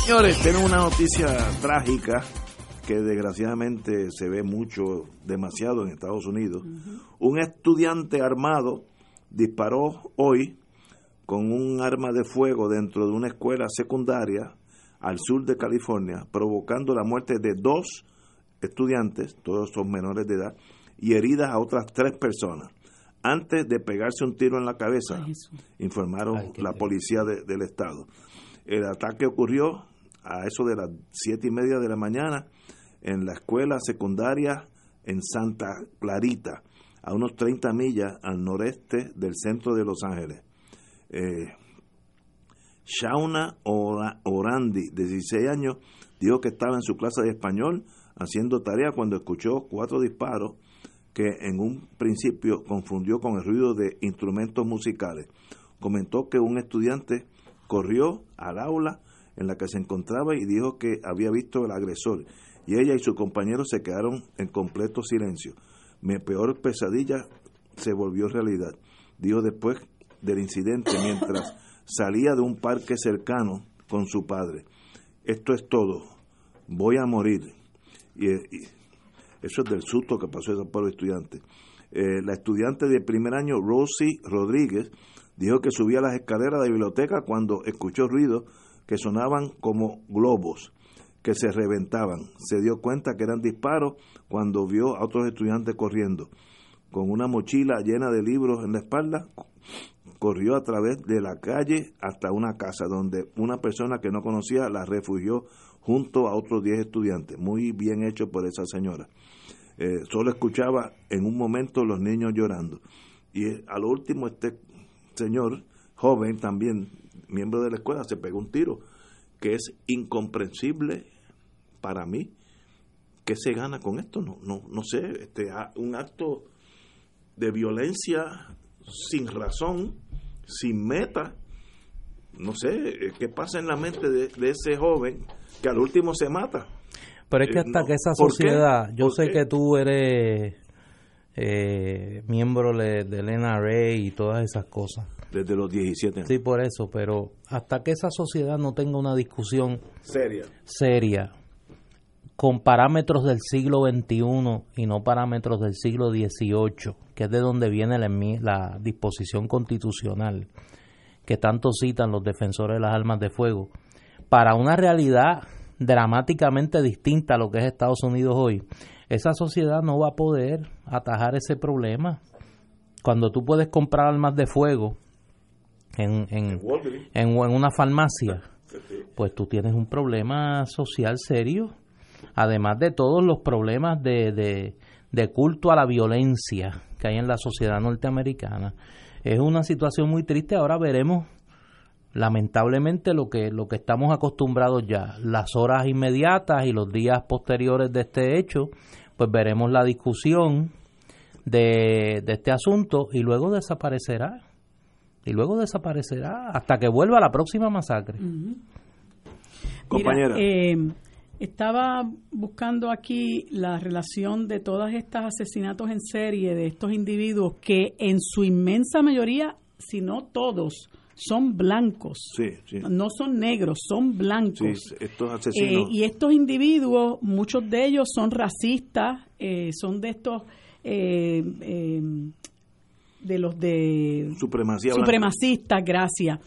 A: Señores, tenemos una noticia trágica que desgraciadamente se ve mucho, demasiado en Estados Unidos. Un estudiante armado disparó hoy con un arma de fuego dentro de una escuela secundaria al sur de California, provocando la muerte de dos estudiantes, todos son menores de edad, y heridas a otras tres personas. Antes de pegarse un tiro en la cabeza, informaron la policía del estado. El ataque ocurrió a eso de las siete y media de la mañana en la escuela secundaria en Santa Clarita, a unos 30 millas al noreste del centro de Los Ángeles. Eh, Shauna Orandi, de 16 años, dijo que estaba en su clase de español haciendo tarea cuando escuchó cuatro disparos que en un principio confundió con el ruido de instrumentos musicales. Comentó que un estudiante corrió al aula en la que se encontraba y dijo que había visto al agresor y ella y su compañero se quedaron en completo silencio. Mi peor pesadilla se volvió realidad. Dijo después del incidente mientras salía de un parque cercano con su padre. Esto es todo. Voy a morir. Y, eso es del susto que pasó ese pobre estudiante. Eh, la estudiante de primer año, Rosie Rodríguez, dijo que subía las escaleras de la biblioteca cuando escuchó ruido que sonaban como globos que se reventaban. Se dio cuenta que eran disparos cuando vio a otros estudiantes corriendo. Con una mochila llena de libros en la espalda, corrió a través de la calle hasta una casa donde una persona que no conocía la refugió junto a otros 10 estudiantes. Muy bien hecho por esa señora. Eh, solo escuchaba en un momento los niños llorando. Y a lo último este señor, joven también, miembro de la escuela, se pegó un tiro, que es incomprensible para mí. ¿Qué se gana con esto? No, no, no sé, este, un acto de violencia sin razón, sin meta. No sé, eh, ¿qué pasa en la mente de, ese joven que al último se mata?
B: Pero es que eh, hasta que esa sociedad, yo sé que tú eres eh, miembro del NRA y todas esas cosas,
A: desde los 17 años.
B: Sí, por eso, pero hasta que esa sociedad no tenga una discusión
A: seria,
B: seria con parámetros del siglo XXI y no parámetros del siglo XVIII, que es de donde viene la, la disposición constitucional que tanto citan los defensores de las armas de fuego, para una realidad dramáticamente distinta a lo que es Estados Unidos hoy, esa sociedad no va a poder atajar ese problema. Cuando tú puedes comprar armas de fuego en, en, en, una farmacia, pues tú tienes un problema social serio, además de todos los problemas de, de, culto a la violencia que hay en la sociedad norteamericana. Es una situación muy triste, ahora veremos lamentablemente lo que lo que estamos acostumbrados ya, las horas inmediatas y los días posteriores de este hecho, pues veremos la discusión de, de este asunto y luego desaparecerá y luego desaparecerá hasta que vuelva la próxima masacre.
A: Compañera.
C: Eh, estaba buscando aquí la relación de todos estos asesinatos en serie de estos individuos que en su inmensa mayoría, si no todos, son blancos. No son negros, son blancos.
A: estos asesinos.
C: Eh, y estos individuos, muchos de ellos son racistas, eh, son de estos de los de
A: Supremacía
C: supremacistas, gracias.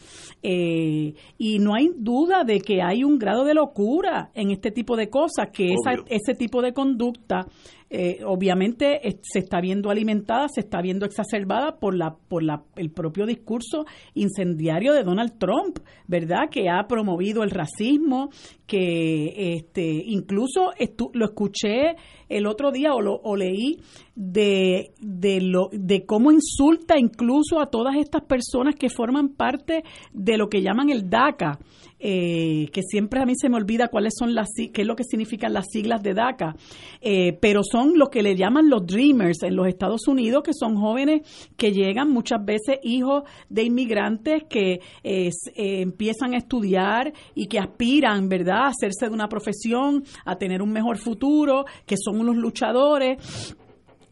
C: Eh, y no hay duda de que hay un grado de locura en este tipo de cosas, que esa, ese tipo de conducta eh, obviamente se está viendo alimentada, se está viendo exacerbada por la por la, el propio discurso incendiario de Donald Trump, ¿verdad? Que ha promovido el racismo, que este incluso lo escuché el otro día o, lo, o leí de, de, lo, de cómo insulta incluso a todas estas personas que forman parte de lo que llaman el DACA, eh, que siempre a mí se me olvida cuáles son las qué es lo que significan las siglas de DACA, eh, pero son lo que le llaman los dreamers en los Estados Unidos, que son jóvenes que llegan muchas veces hijos de inmigrantes que eh, empiezan a estudiar y que aspiran, ¿verdad?, a hacerse de una profesión, a tener un mejor futuro, que son unos luchadores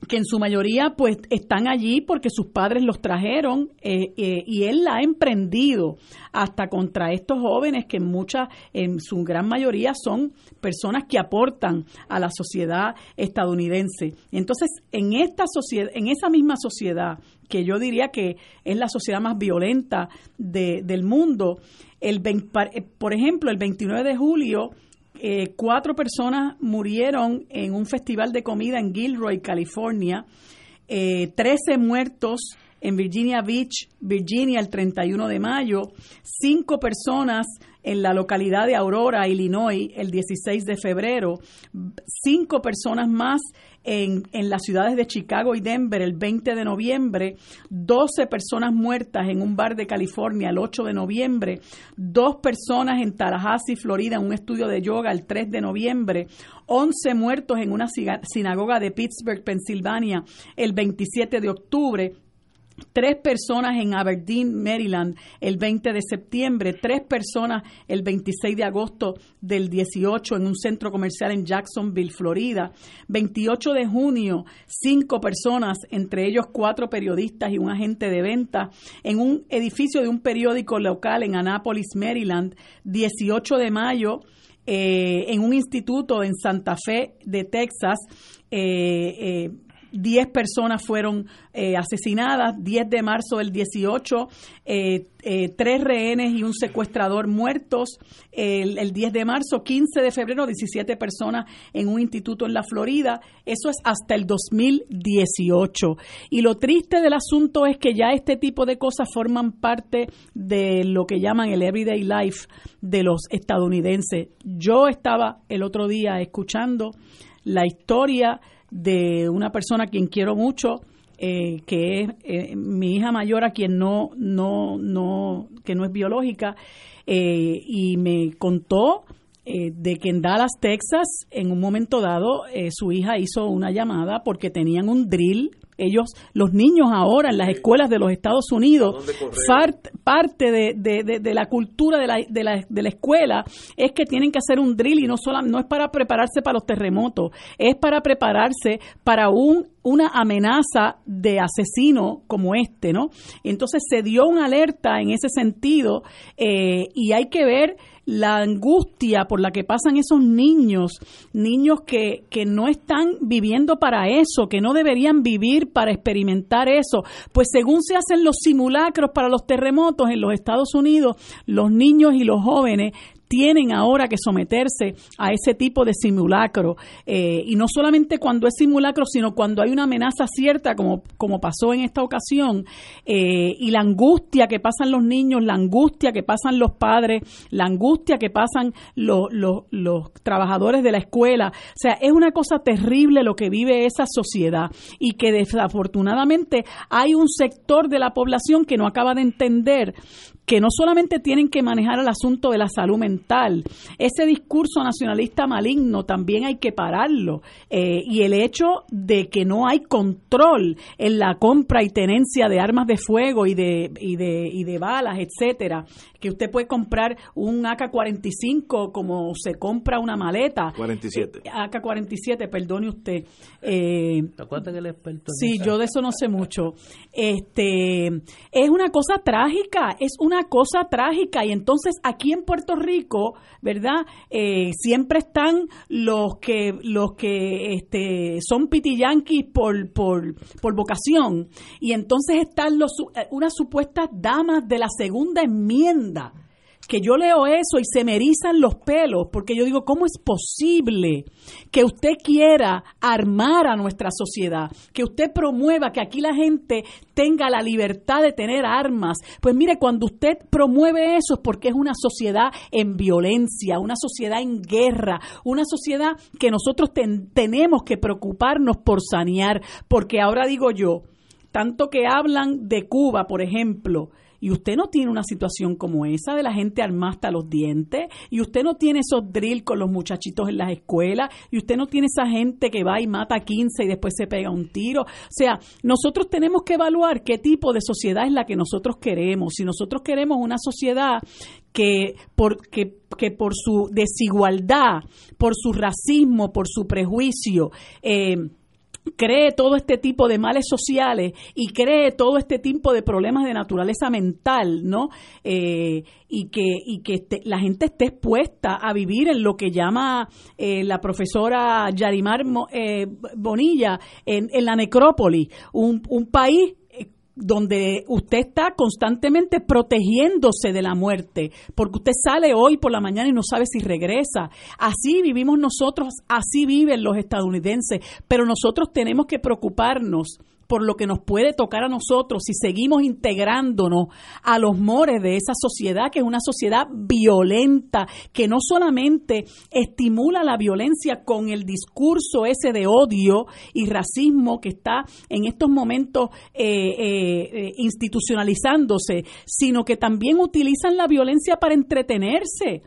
C: que en su mayoría pues están allí porque sus padres los trajeron eh, eh, y él la ha emprendido hasta contra estos jóvenes que en muchas, en su gran mayoría son personas que aportan a la sociedad estadounidense. Entonces, en esta sociedad, en esa misma sociedad que yo diría que es la sociedad más violenta del mundo, el, por ejemplo, el 29 de julio eh, cuatro personas murieron en un festival de comida en Gilroy, California. Eh, trece muertos en Virginia Beach, Virginia, el 31 de mayo. Cinco personas en la localidad de Aurora, Illinois, el 16 de febrero. Cinco personas más en, en, las ciudades de Chicago y Denver el 20 de noviembre, 12 personas muertas en un bar de California el 8 de noviembre, dos personas en Tallahassee, Florida, en un estudio de yoga el 3 de noviembre, 11 muertos en una sinagoga de Pittsburgh, Pensilvania, el 27 de octubre, tres personas en Aberdeen, Maryland, el 20 de septiembre, tres personas el 26 de agosto del 18 en un centro comercial en Jacksonville, Florida, 28 de junio, cinco personas, entre ellos cuatro periodistas y un agente de venta, en un edificio de un periódico local en Annapolis, Maryland, 18 de mayo, eh, en un instituto en Santa Fe de Texas, eh, eh, 10 personas fueron eh, asesinadas, 10 de marzo del 18, eh, eh, tres rehenes y un secuestrador muertos, el, el, 10 de marzo, 15 de febrero, 17 personas en un instituto en la Florida, eso es hasta el 2018. Y lo triste del asunto es que ya este tipo de cosas forman parte de lo que llaman el everyday life de los estadounidenses. Yo estaba el otro día escuchando la historia de una persona a quien quiero mucho, eh, que es eh, mi hija mayor a quien no, no, no, que no es biológica, eh, y me contó de que en Dallas, Texas, en un momento dado, su hija hizo una llamada porque tenían un drill ellos, los niños ahora en las escuelas de los Estados Unidos, parte de, de, de, la cultura de la, de, la, de la escuela es que tienen que hacer un drill y no, solo, no es para prepararse para los terremotos, es para prepararse para un, una amenaza de asesino como este, ¿no? Entonces se dio una alerta en ese sentido eh, y hay que ver la angustia por la que pasan esos niños, niños que, que no están viviendo para eso, que no deberían vivir para experimentar eso. Pues según se hacen los simulacros para los terremotos en los Estados Unidos, los niños y los jóvenes tienen ahora que someterse a ese tipo de simulacro. Eh, y no solamente cuando es simulacro, sino cuando hay una amenaza cierta, como, como pasó en esta ocasión, eh, y la angustia que pasan los niños, la angustia que pasan los padres, la angustia que pasan los, los, los trabajadores de la escuela. O sea, es una cosa terrible lo que vive esa sociedad y que desafortunadamente hay un sector de la población que no acaba de entender que no solamente tienen que manejar el asunto de la salud mental, ese discurso nacionalista maligno también hay que pararlo. Eh, y el hecho de que no hay control en la compra y tenencia de armas de fuego y de, y de, y de balas, etcétera, que usted puede comprar un AK-45 como se compra una maleta.
A: 47.
C: AK-47, perdone usted. Eh,
B: que el experto?
C: Sí, yo de eso no sé mucho. Este, es una cosa trágica, es una cosa trágica y entonces aquí en Puerto Rico, ¿verdad? Eh, siempre están los que los que este, son pitiyanquis por, por, por vocación y entonces están los, unas supuestas damas de la segunda enmienda que yo leo eso y se me erizan los pelos, porque yo digo, ¿cómo es posible que usted quiera armar a nuestra sociedad? Que usted promueva que aquí la gente tenga la libertad de tener armas. Pues mire, cuando usted promueve eso es porque es una sociedad en violencia, una sociedad en guerra, una sociedad que nosotros tenemos que preocuparnos por sanear, porque ahora digo yo, tanto que hablan de Cuba, por ejemplo, y usted no tiene una situación como esa de la gente armada hasta los dientes, y usted no tiene esos drill con los muchachitos en las escuelas, y usted no tiene esa gente que va y mata a 15 y después se pega un tiro. O sea, nosotros tenemos que evaluar qué tipo de sociedad es la que nosotros queremos. Si nosotros queremos una sociedad que por, que, que por su desigualdad, por su racismo, por su prejuicio, eh, cree todo este tipo de males sociales y cree todo este tipo de problemas de naturaleza mental, ¿no? Eh, y que, y que la gente esté expuesta a vivir en lo que llama eh, la profesora Yarimar eh, Bonilla en, en, la necrópolis, un, un país donde usted está constantemente protegiéndose de la muerte, porque usted sale hoy por la mañana y no sabe si regresa. Así vivimos nosotros, así viven los estadounidenses, pero nosotros tenemos que preocuparnos por lo que nos puede tocar a nosotros si seguimos integrándonos a los mores de esa sociedad, que es una sociedad violenta, que no solamente estimula la violencia con el discurso ese de odio y racismo que está en estos momentos eh, eh, eh, institucionalizándose, sino que también utilizan la violencia para entretenerse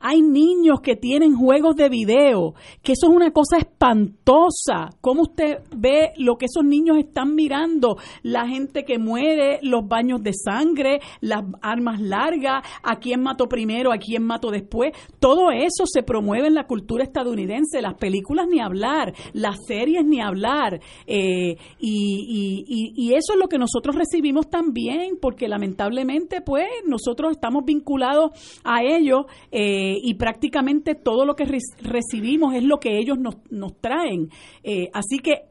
C: hay niños que tienen juegos de video, que eso es una cosa espantosa. ¿Cómo usted ve lo que esos niños están mirando? La gente que muere, los baños de sangre, las armas largas, a quién mató primero, a quién mató después. Todo eso se promueve en la cultura estadounidense. Las películas ni hablar, las series ni hablar. Eh, y, y, y eso es lo que nosotros recibimos también, porque lamentablemente, pues, nosotros estamos vinculados a ellos. Eh, eh, y prácticamente todo lo que recibimos es lo que ellos nos, nos traen. Eh, así que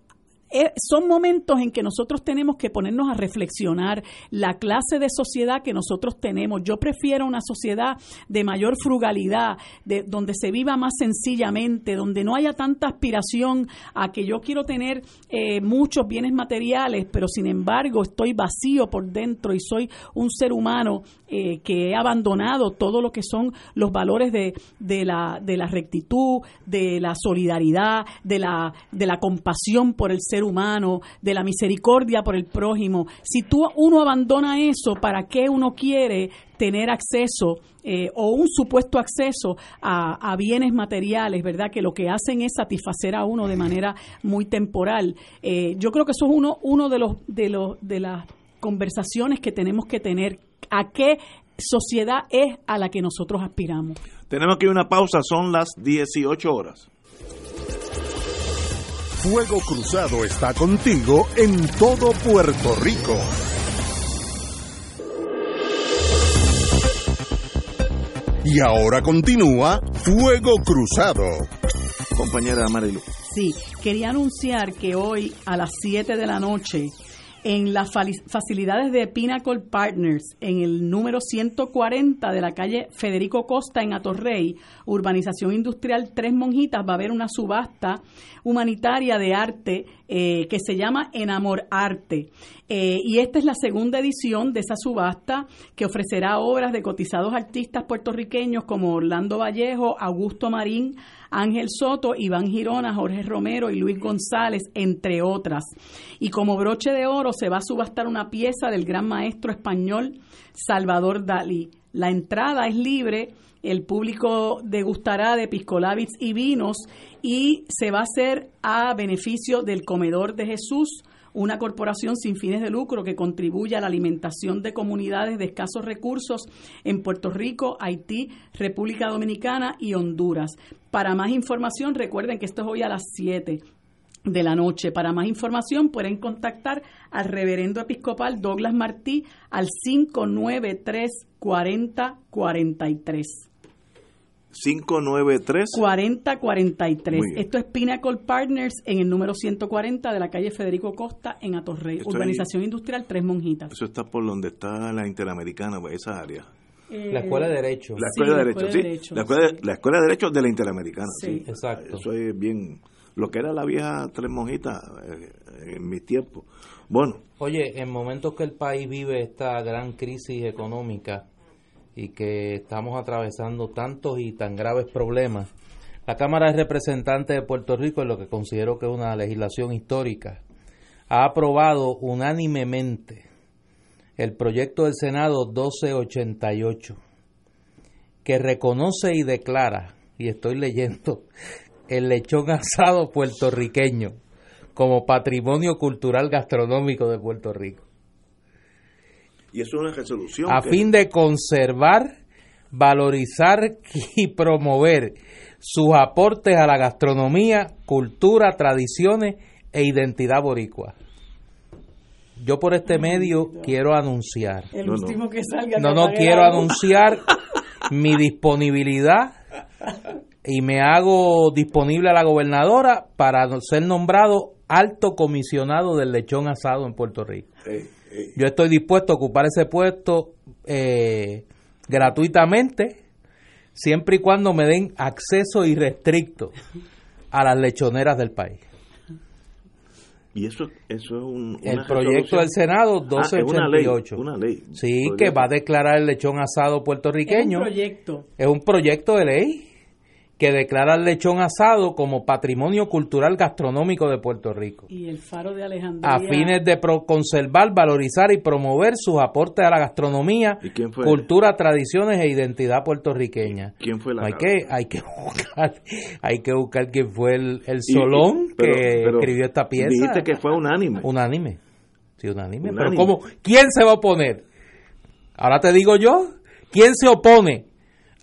C: eh, son momentos en que nosotros tenemos que ponernos a reflexionar la clase de sociedad que nosotros tenemos. Yo prefiero una sociedad de mayor frugalidad, de, donde se viva más sencillamente, donde no haya tanta aspiración a que yo quiero tener eh, muchos bienes materiales, pero sin embargo estoy vacío por dentro y soy un ser humano eh, que he abandonado todo lo que son los valores de, de, la, de la rectitud, de la solidaridad, de la, de la compasión por el ser humano, de la misericordia por el prójimo. Si tú uno abandona eso, ¿para qué uno quiere tener acceso eh, o un supuesto acceso a, bienes materiales, ¿verdad? Que lo que hacen es satisfacer a uno de manera muy temporal. Eh, yo creo que eso es uno, uno de los de los de las conversaciones que tenemos que tener. ¿A qué sociedad es a la que nosotros aspiramos?
A: Tenemos que una pausa, son las 18 horas.
D: Fuego Cruzado está contigo en todo Puerto Rico. Y ahora continúa Fuego Cruzado.
A: Compañera Marilu.
C: Sí, quería anunciar que hoy a las 7 de la noche en las facilidades de Pinnacle Partners, en el número 140 de la calle Federico Costa en Atorrey, Urbanización Industrial Tres Monjitas, va a haber una subasta humanitaria de arte eh, que se llama Enamor Arte. Eh, y esta es la segunda edición de esa subasta que ofrecerá obras de cotizados artistas puertorriqueños como Orlando Vallejo, Augusto Marín, Ángel Soto, Iván Girona, Jorge Romero y Luis González, entre otras. Y como broche de oro se va a subastar una pieza del gran maestro español Salvador Dalí. La entrada es libre, el público degustará de piscolabits y vinos y se va a hacer a beneficio del Comedor de Jesús, una corporación sin fines de lucro que contribuye a la alimentación de comunidades de escasos recursos en Puerto Rico, Haití, República Dominicana y Honduras. Para más información, recuerden que esto es hoy a las 7 de la noche. Para más información pueden contactar al reverendo episcopal Douglas Martí al 593 4043.
A: 593
C: 4043. Esto es Pinnacle Partners en el número 140 de la calle Federico Costa en Atorrey, Urbanización Industrial Tres Monjitas.
A: Eso está por donde está la Interamericana, esa área.
C: Eh,
B: La Escuela de Derecho.
A: La
C: Sí,
A: Escuela de
C: la
A: Derecho,
C: Escuela
A: sí.
C: de Derecho,
A: la, escuela,
C: sí.
A: la Escuela de Derecho de la Interamericana.
C: Sí.
A: Sí.
B: Exacto.
A: Eso es bien. Lo que era la vieja Tres Monjitas eh, en mis tiempos. Bueno,
B: Oye, en momentos que el país vive esta gran crisis económica y que estamos atravesando tantos y tan graves problemas, la Cámara de Representantes de Puerto Rico, en lo que considero que es una legislación histórica, ha aprobado unánimemente el proyecto del Senado 1288, que reconoce y declara, y estoy leyendo, el lechón asado puertorriqueño como patrimonio cultural gastronómico de Puerto Rico,
A: y eso es una resolución.
B: a
A: que-
B: fin de conservar, valorizar y promover sus aportes a la gastronomía, cultura, tradiciones e identidad boricua. Yo por este medio quiero anunciar
C: El
A: No, no.
C: último que salga.
B: no, no quiero anunciar mi disponibilidad y me hago disponible a la gobernadora para ser nombrado alto comisionado del lechón asado en Puerto Rico.
A: Eh, eh,
B: Yo estoy dispuesto a ocupar ese puesto eh, gratuitamente, siempre y cuando me den acceso irrestricto a las lechoneras del país.
A: y eso, eso es un.
B: El proyecto
A: resolución.
B: del Senado
A: Ah, es una ley,
B: 1288.
A: una ley.
B: Sí, que va a declarar el lechón asado
C: Es
B: puertorriqueño.
C: un proyecto.
B: Es un proyecto de ley que declara el lechón asado como patrimonio cultural gastronómico de Puerto Rico,
C: Y el faro de Alejandría.
B: a fines de pro- conservar, valorizar y promover sus aportes a la gastronomía,
A: ¿Y quién fue?
B: cultura, tradiciones e identidad puertorriqueña.
A: ¿Quién fue la
B: hay
A: cara?
B: que hay que buscar hay que buscar quién fue el, el
A: Y-
B: solón
A: pero-
B: que
A: pero
B: escribió esta pieza.
A: Dijiste que fue unánime.
B: Unánime. Sí, unánime.
A: Unánime.
B: Pero ¿cómo? ¿Quién se va a oponer? Ahora te digo yo. ¿Quién se opone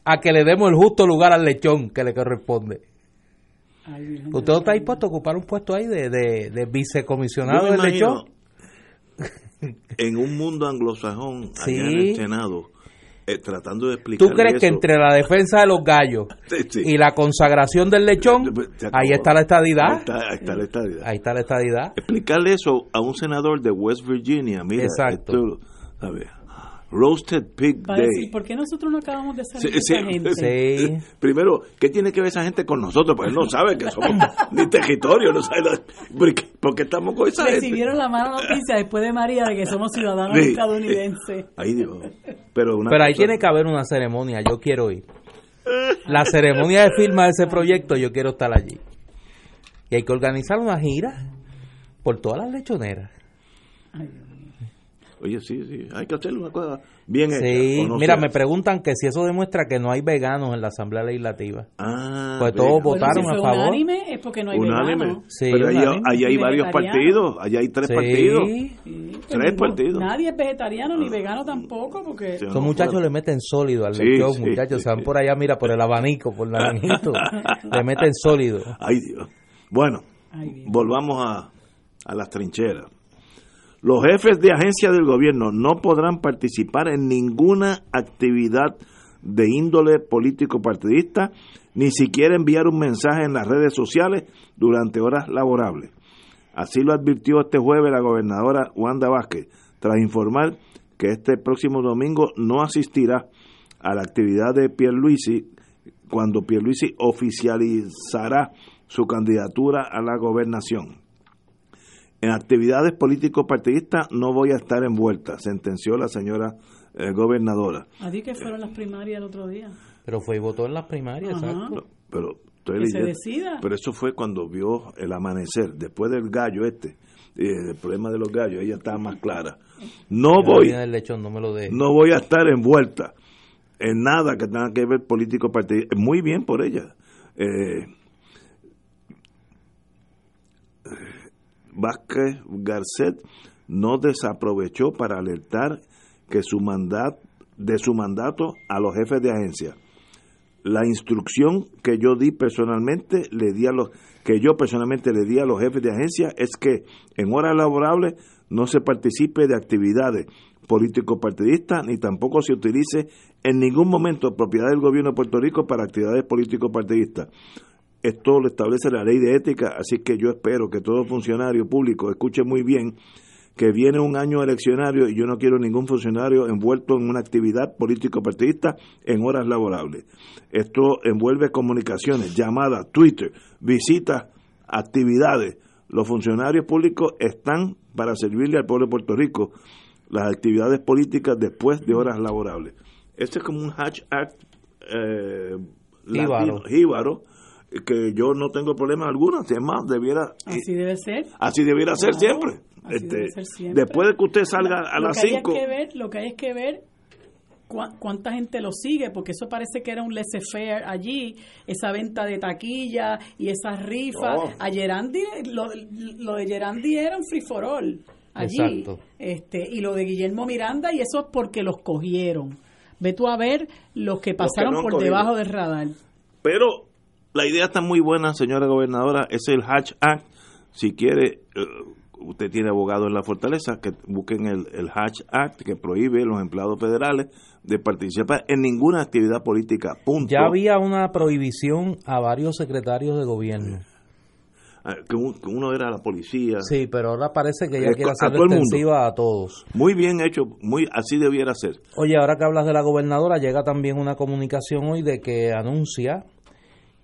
B: a que le demos el justo lugar al lechón que le corresponde?
C: Ay,
B: ¿Usted no está dispuesto a ocupar un puesto ahí de, de, de vicecomisionado del lechón?
A: en un mundo anglosajón,
B: Sí.
A: allá en el Senado, eh, tratando de explicar.
B: ¿Tú crees que entre la defensa de los gallos
A: Sí, sí.
B: y la consagración del lechón,
A: Se acabó.
B: ahí está la
A: Ahí
B: estadidad?
A: está, ahí está la estadidad.
B: Ahí está la estadidad.
A: Explicarle eso a un senador de West Virginia, mira,
B: Exacto.
A: esto, ¿sabes? Roasted Pig
C: Va a
A: Day.
C: decir, ¿por qué nosotros no acabamos de salir
A: Sí, sí,
C: gente?
B: Sí.
A: Primero, ¿qué tiene que ver esa gente con nosotros? Pues él no sabe que somos ni territorio, no sabe la- ¿por qué, por qué estamos con esa gente?
C: Recibieron la mala noticia después de María de que somos ciudadanos
A: Sí.
C: estadounidenses.
A: Ahí digo, pero, una
B: Pero ahí
A: cosa-
B: tiene que haber una ceremonia, yo quiero ir. La ceremonia de firma de ese proyecto, yo quiero estar allí. Y hay que organizar una gira por todas las lechoneras.
A: Oye, sí, sí, hay que hacer una cosa bien hecha.
B: Sí,
A: no
B: mira,
A: sea.
B: me preguntan que si eso demuestra que no hay veganos en la Asamblea Legislativa.
A: Ah,
B: Pues todos
C: Bueno,
B: votaron
C: si fue
B: a favor.
C: unánime es porque no hay
A: Unánime.
C: veganos.
B: Sí,
A: pero ahí,
B: unánime.
A: ahí hay varios partidos, allá hay tres
B: Sí.
A: partidos.
C: Sí, pues
A: Tres partidos.
C: Nadie es vegetariano ni vegano tampoco porque
A: Sí.
B: Esos
A: No,
B: muchachos
A: bueno.
B: le meten sólido al
A: Sí,
B: lechón,
A: sí,
B: muchachos.
A: sí,
B: se van
A: sí.
B: por allá, mira, por el abanico, por el naranjito. le meten sólido.
A: Ay, Dios. Bueno,
C: Ay, Dios.
A: volvamos a, a las trincheras. Los jefes de agencia del gobierno no podrán participar en ninguna actividad de índole político partidista, ni siquiera enviar un mensaje en las redes sociales durante horas laborables. Así lo advirtió este jueves la gobernadora Wanda Vázquez, tras informar que este próximo domingo no asistirá a la actividad de Pierluisi cuando Pierluisi oficializará su candidatura a la gobernación. En actividades político-partidistas no voy a estar envuelta, sentenció la señora eh, gobernadora.
C: A ti que fueron las primarias el otro día.
B: Pero fue y votó en las primarias,
C: Ajá.
B: exacto.
A: Pero, estoy
C: Que se decida.
A: pero eso fue cuando vio el amanecer, después del gallo este, eh, el problema de los gallos, ella estaba más clara. No voy,
B: lechón, no me lo
A: no voy a estar envuelta en nada que tenga que ver político partidista. Muy bien por ella. Eh, Vázquez Garcet no desaprovechó para alertar que su mandato de su mandato a los jefes de agencia. La instrucción que yo di personalmente le di a los que yo personalmente le di a los jefes de agencia es que en horas laborables no se participe de actividades político-partidistas ni tampoco se utilice en ningún momento propiedad del gobierno de Puerto Rico para actividades político-partidistas. Esto lo establece la ley de ética, así que yo espero que todo funcionario público escuche muy bien que viene un año eleccionario y yo no quiero ningún funcionario envuelto en una actividad político-partidista en horas laborables. Esto envuelve comunicaciones, llamadas, Twitter, visitas, actividades. Los funcionarios públicos están para servirle al pueblo de Puerto Rico las actividades políticas después de horas laborables. Este es como un hatch act eh, jíbaro. Que yo no tengo problema alguno, es más, debiera...
C: Así debe ser.
A: Así debiera ser siempre.
C: Este, siempre.
A: Después de que usted salga a las 5...
C: Lo que hay es que ver cuánta gente lo sigue, porque eso parece que era un laissez-faire allí, esa venta de taquilla y esas rifas. A Gerandi, lo, lo, de Gerandi era un free for all allí. Este, y lo de Guillermo Miranda, y eso es porque los cogieron. Ve tú a ver los que pasaron por debajo del radar.
A: Pero la idea está muy buena, señora gobernadora, es el Hatch Act. Si quiere, eh, usted tiene abogado en la fortaleza, que busquen el, el Hatch Act que prohíbe a los empleados federales de participar en ninguna actividad política. Punto.
B: Ya había una prohibición a varios secretarios de gobierno.
A: Ah, que uno era la policía.
B: Sí, pero ahora parece que ya eh, quiere hacer extensiva a todos.
A: Muy bien hecho, muy así debiera ser.
B: Oye, ahora que hablas de la gobernadora, llega también una comunicación hoy de que anuncia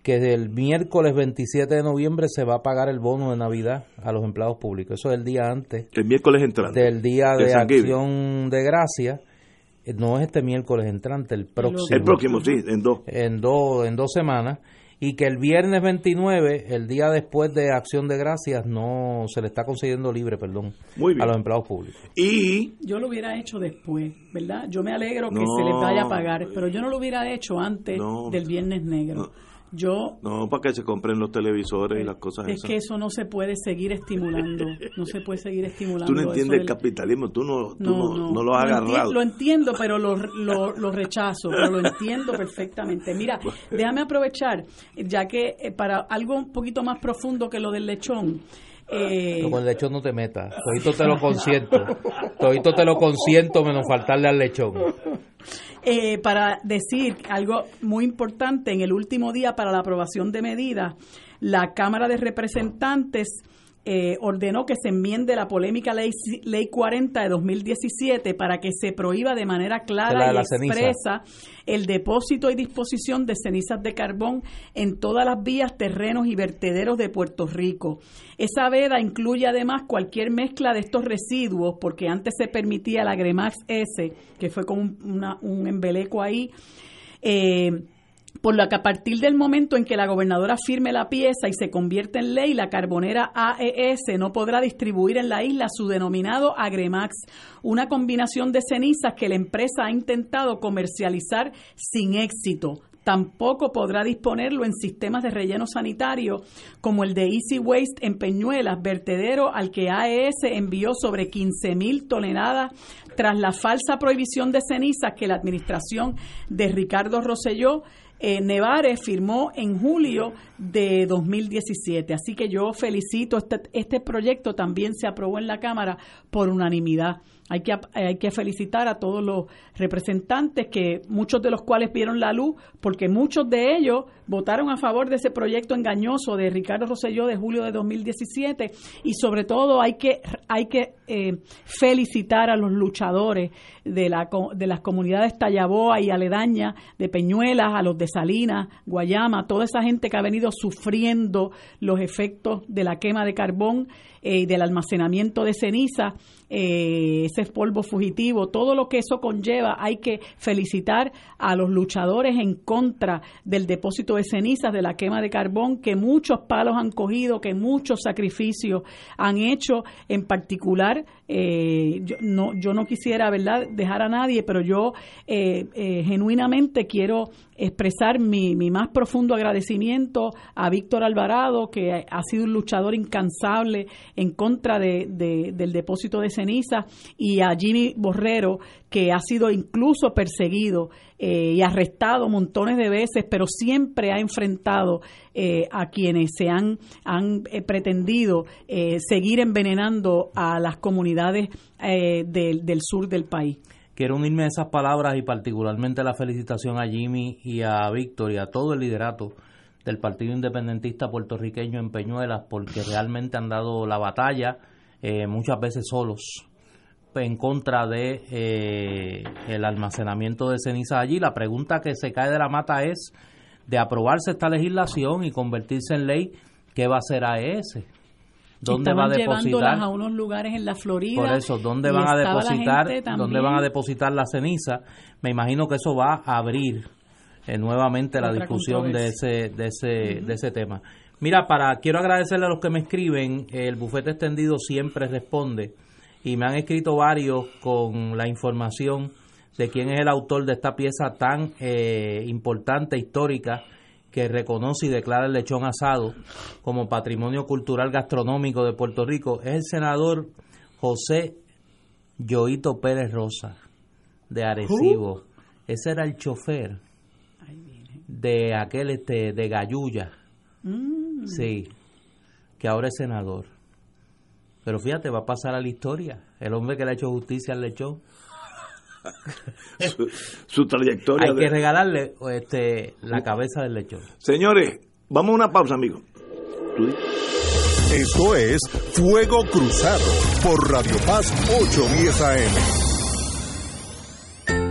B: que el miércoles 27 de noviembre se va a pagar el bono de Navidad a los empleados públicos. Eso es el día antes.
A: El miércoles entrante.
B: Del día de, acción de gracia. Eh, no es este miércoles entrante, el próximo.
A: El próximo, sí, en dos.
B: En, dos en dos semanas y que el viernes 29, el día después de Acción de Gracias, no se le está concediendo libre, perdón, a los empleados públicos.
A: Y
C: yo lo hubiera hecho después, ¿verdad? Yo me alegro que se les vaya a pagar, pero yo no lo hubiera hecho antes del viernes negro. Yo
A: no para que se compren los televisores y las cosas
C: es que eso no se puede seguir estimulando no se puede seguir estimulando
A: tú no entiendes el capitalismo tú no tú no, lo has agarrado.
C: lo entiendo pero lo, lo, rechazo pero lo entiendo perfectamente. Mira déjame aprovechar ya que eh, para algo un poquito más profundo que lo del lechón
B: eh, con el lechón no te metas, todito te lo consiento, todito te lo consiento menos faltarle al lechón.
C: Eh, para decir algo muy importante, en el último día para la aprobación de medidas, la Cámara de Representantes eh, ordenó que se enmiende la polémica ley, ley 40 de 2017 para que se prohíba de manera clara y expresa el depósito y disposición de cenizas de carbón en todas las vías, terrenos y vertederos de Puerto Rico. Esa veda incluye además cualquier mezcla de estos residuos, porque antes se permitía la Gremax S, que fue como un embeleco ahí. Eh, por lo que a partir del momento en que la gobernadora firme la pieza y se convierte en ley, la carbonera AES no podrá distribuir en la isla su denominado Agremax, una combinación de cenizas que la empresa ha intentado comercializar sin éxito. Tampoco podrá disponerlo en sistemas de relleno sanitario como el de Easy Waste en Peñuelas, vertedero al que AES envió sobre 15 mil toneladas tras la falsa prohibición de cenizas que la administración de Ricardo Rosselló eh, Nevares firmó en julio de 2017. Así que yo felicito, este, este proyecto también se aprobó en la Cámara por unanimidad. Hay que, hay que felicitar a todos los representantes que muchos de los cuales vieron la luz, porque muchos de ellos votaron a favor de ese proyecto engañoso de Ricardo Rosselló de julio de 2017 y sobre todo hay que hay que eh, felicitar a los luchadores de la de las comunidades Tallaboa y aledaña de Peñuelas, a los de Salinas, Guayama, toda esa gente que ha venido sufriendo los efectos de la quema de carbón eh, del almacenamiento de ceniza, eh, ese polvo fugitivo, todo lo que eso conlleva, hay que felicitar a los luchadores en contra del depósito de cenizas, de la quema de carbón, que muchos palos han cogido, que muchos sacrificios han hecho, en particular, eh, yo, no, yo no quisiera ¿verdad? dejar a nadie, pero yo genuinamente quiero expresar mi, mi más profundo agradecimiento a Víctor Alvarado, que ha sido un luchador incansable en contra de, del depósito de ceniza, y a Jimmy Borrero, que ha sido incluso perseguido eh, y arrestado montones de veces, pero siempre ha enfrentado eh, a quienes se han, han eh, pretendido seguir envenenando a las comunidades del, del sur del país.
B: Quiero unirme a esas palabras y particularmente la felicitación a Jimmy y a Víctor y a todo el liderato del Partido Independentista puertorriqueño en Peñuelas porque realmente han dado la batalla eh, muchas veces solos, en contra de eh, el almacenamiento de ceniza allí. La pregunta que se cae de la mata es de aprobarse esta legislación y convertirse en ley, ¿qué va a hacer AES?
C: ¿Dónde va a depositar? a unos lugares en la Florida.
B: Por eso, ¿dónde van a depositar? ¿Dónde van a depositar la ceniza? Me imagino que eso va a abrir eh, nuevamente la discusión de ese de ese de ese tema. Mira, para quiero agradecerle a los que me escriben, el bufete extendido siempre responde y me han escrito varios con la información de quién es el autor de esta pieza tan eh, importante, histórica, que reconoce y declara el lechón asado como patrimonio cultural gastronómico de Puerto Rico, es el senador José Yoito Pérez Rosa, de Arecibo. Ese era el chofer de aquel este de Gayuya. Mm. Sí, que ahora es senador. Pero fíjate, va a pasar a la historia. El hombre que le ha hecho justicia al lechón.
A: su, trayectoria.
B: Hay que regalarle este, la cabeza del lechón.
A: Señores, vamos a una pausa, amigos.
D: Esto es Fuego Cruzado por Radio Paz 810 AM.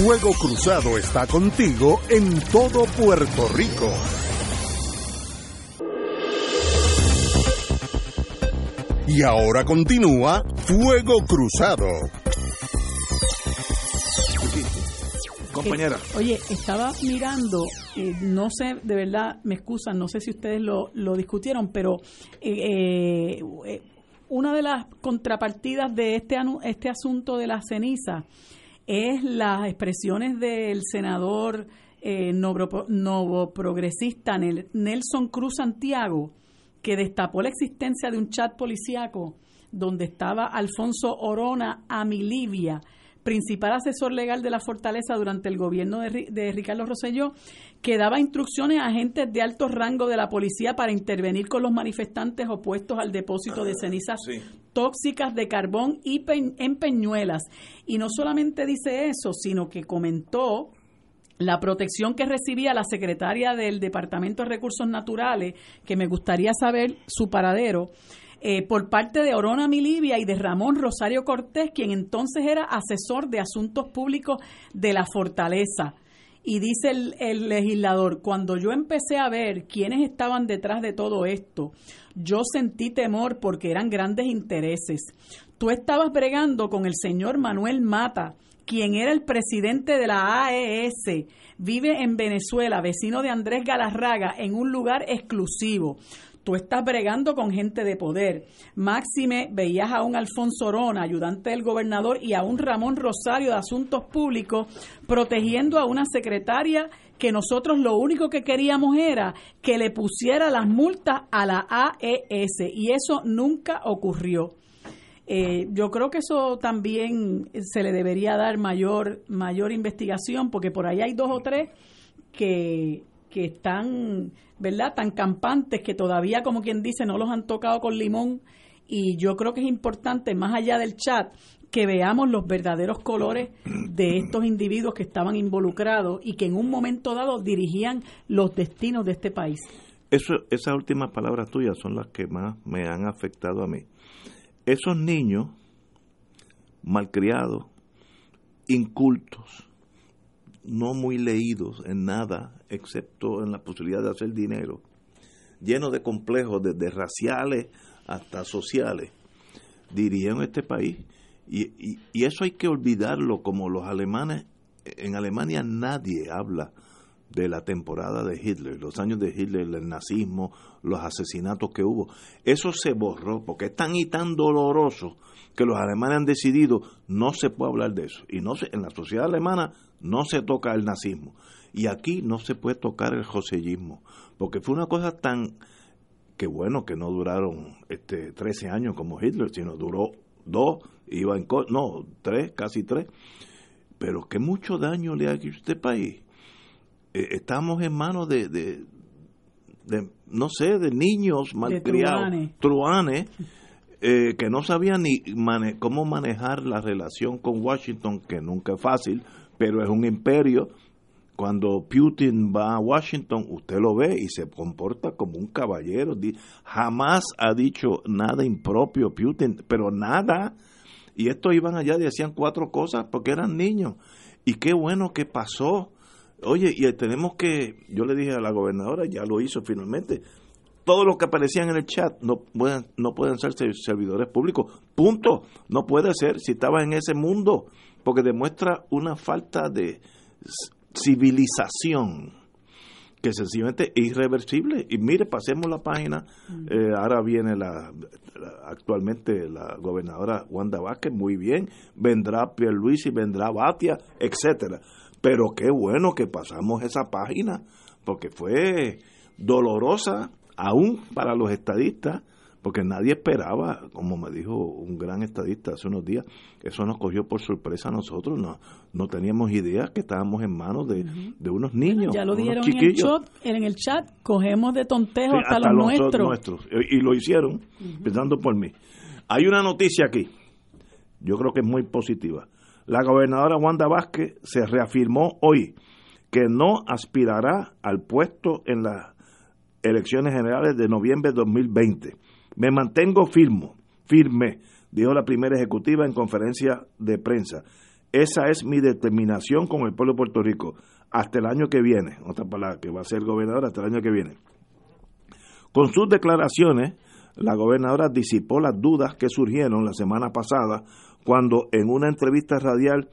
D: Fuego Cruzado está contigo en todo Puerto Rico. Y ahora continúa Fuego Cruzado.
A: Compañera.
C: Eh, oye, estaba mirando, eh, no sé, de verdad, me excusan, no sé si ustedes lo, discutieron, pero eh, una de las contrapartidas de este, este asunto de la ceniza es las expresiones del senador eh, novoprogresista Nelson Cruz Santiago, que destapó la existencia de un chat policíaco donde estaba Alfonso Orona Amilivia, principal asesor legal de la Fortaleza durante el gobierno de, Ricardo Rosselló, que daba instrucciones a agentes de alto rango de la policía para intervenir con los manifestantes opuestos al depósito de cenizas tóxicas de carbón y en Peñuelas. Y no solamente dice eso, sino que comentó la protección que recibía la secretaria del Departamento de Recursos Naturales, que me gustaría saber su paradero, eh, por parte de Orona Milivia y de Ramón Rosario Cortés, quien entonces era asesor de asuntos públicos de la Fortaleza. Y dice el, el, legislador, cuando yo empecé a ver quiénes estaban detrás de todo esto, yo sentí temor porque eran grandes intereses. Tú estabas bregando con el señor Manuel Mata, quien era el presidente de la AES, vive en Venezuela, vecino de Andrés Galarraga, en un lugar exclusivo tú estás bregando con gente de poder. Máxime, veías a un Alfonso Orona, ayudante del gobernador, y a un Ramón Rosario de Asuntos Públicos, protegiendo a una secretaria que nosotros lo único que queríamos era que le pusiera las multas a la AES, y eso nunca ocurrió. Eh, yo creo que eso también se le debería dar mayor, mayor investigación, porque por ahí hay dos o tres que, que están ¿verdad? Tan campantes que todavía, como quien dice, no los han tocado con limón. Y yo creo que es importante, más allá del chat, que veamos los verdaderos colores de estos individuos que estaban involucrados y que en un momento dado dirigían los destinos de este país.
A: Esas últimas palabras tuyas son las que más me han afectado a mí. Esos niños malcriados, incultos, no muy leídos en nada, excepto en la posibilidad de hacer dinero, llenos de complejos desde raciales hasta sociales, dirían este país. Y, y, eso hay que olvidarlo, como los alemanes, en Alemania nadie habla de la temporada de Hitler, los años de Hitler, el nazismo, los asesinatos que hubo. Eso se borró porque es tan y tan doloroso que los alemanes han decidido no se puede hablar de eso. Y no se, en la sociedad alemana no se toca el nazismo. Y aquí no se puede tocar el josellismo, porque fue una cosa tan que bueno que no duraron este 13 años como Hitler, sino duró dos, iba en no, tres, casi tres. Pero que mucho daño le ha hecho a este país. Eh, estamos en manos de, de, no sé, de niños malcriados, truanes, eh, que no sabían ni cómo manejar la relación con Washington, que nunca es fácil, pero es un imperio cuando Putin va a Washington, usted lo ve y se comporta como un caballero. Jamás ha dicho nada impropio Putin, pero nada. Y estos iban allá y decían cuatro cosas porque eran niños. Y qué bueno que pasó. Oye, y tenemos que, yo le dije a la gobernadora, ya lo hizo finalmente, todos los que aparecían en el chat no pueden, no pueden ser servidores públicos. Punto. No puede ser si estaba en ese mundo, porque demuestra una falta de civilización que sencillamente es irreversible. Y mire, pasemos la página. Mm. Eh, ahora viene la, actualmente la gobernadora Wanda Vázquez, muy bien. Vendrá y vendrá Batia, etcétera. Pero qué bueno que pasamos esa página, porque fue dolorosa aún para los estadistas porque nadie esperaba, como me dijo un gran estadista hace unos días, eso nos cogió por sorpresa a nosotros, no, no teníamos idea que estábamos en manos de, unos niños.
C: ya lo dijeron en el, chat, en el chat, cogemos de tontejo hasta, los, nuestros.
A: Y lo hicieron, pensando por mí. Hay una noticia aquí, yo creo que es muy positiva. La gobernadora Wanda Vázquez se reafirmó hoy que no aspirará al puesto en las elecciones generales de noviembre de 2020 me mantengo firme, firme, dijo la primera ejecutiva en conferencia de prensa. Esa es mi determinación con el pueblo de Puerto Rico hasta el año que viene, otra palabra, que va a ser gobernadora hasta el año que viene. Con sus declaraciones, la gobernadora disipó las dudas que surgieron la semana pasada cuando en una entrevista radial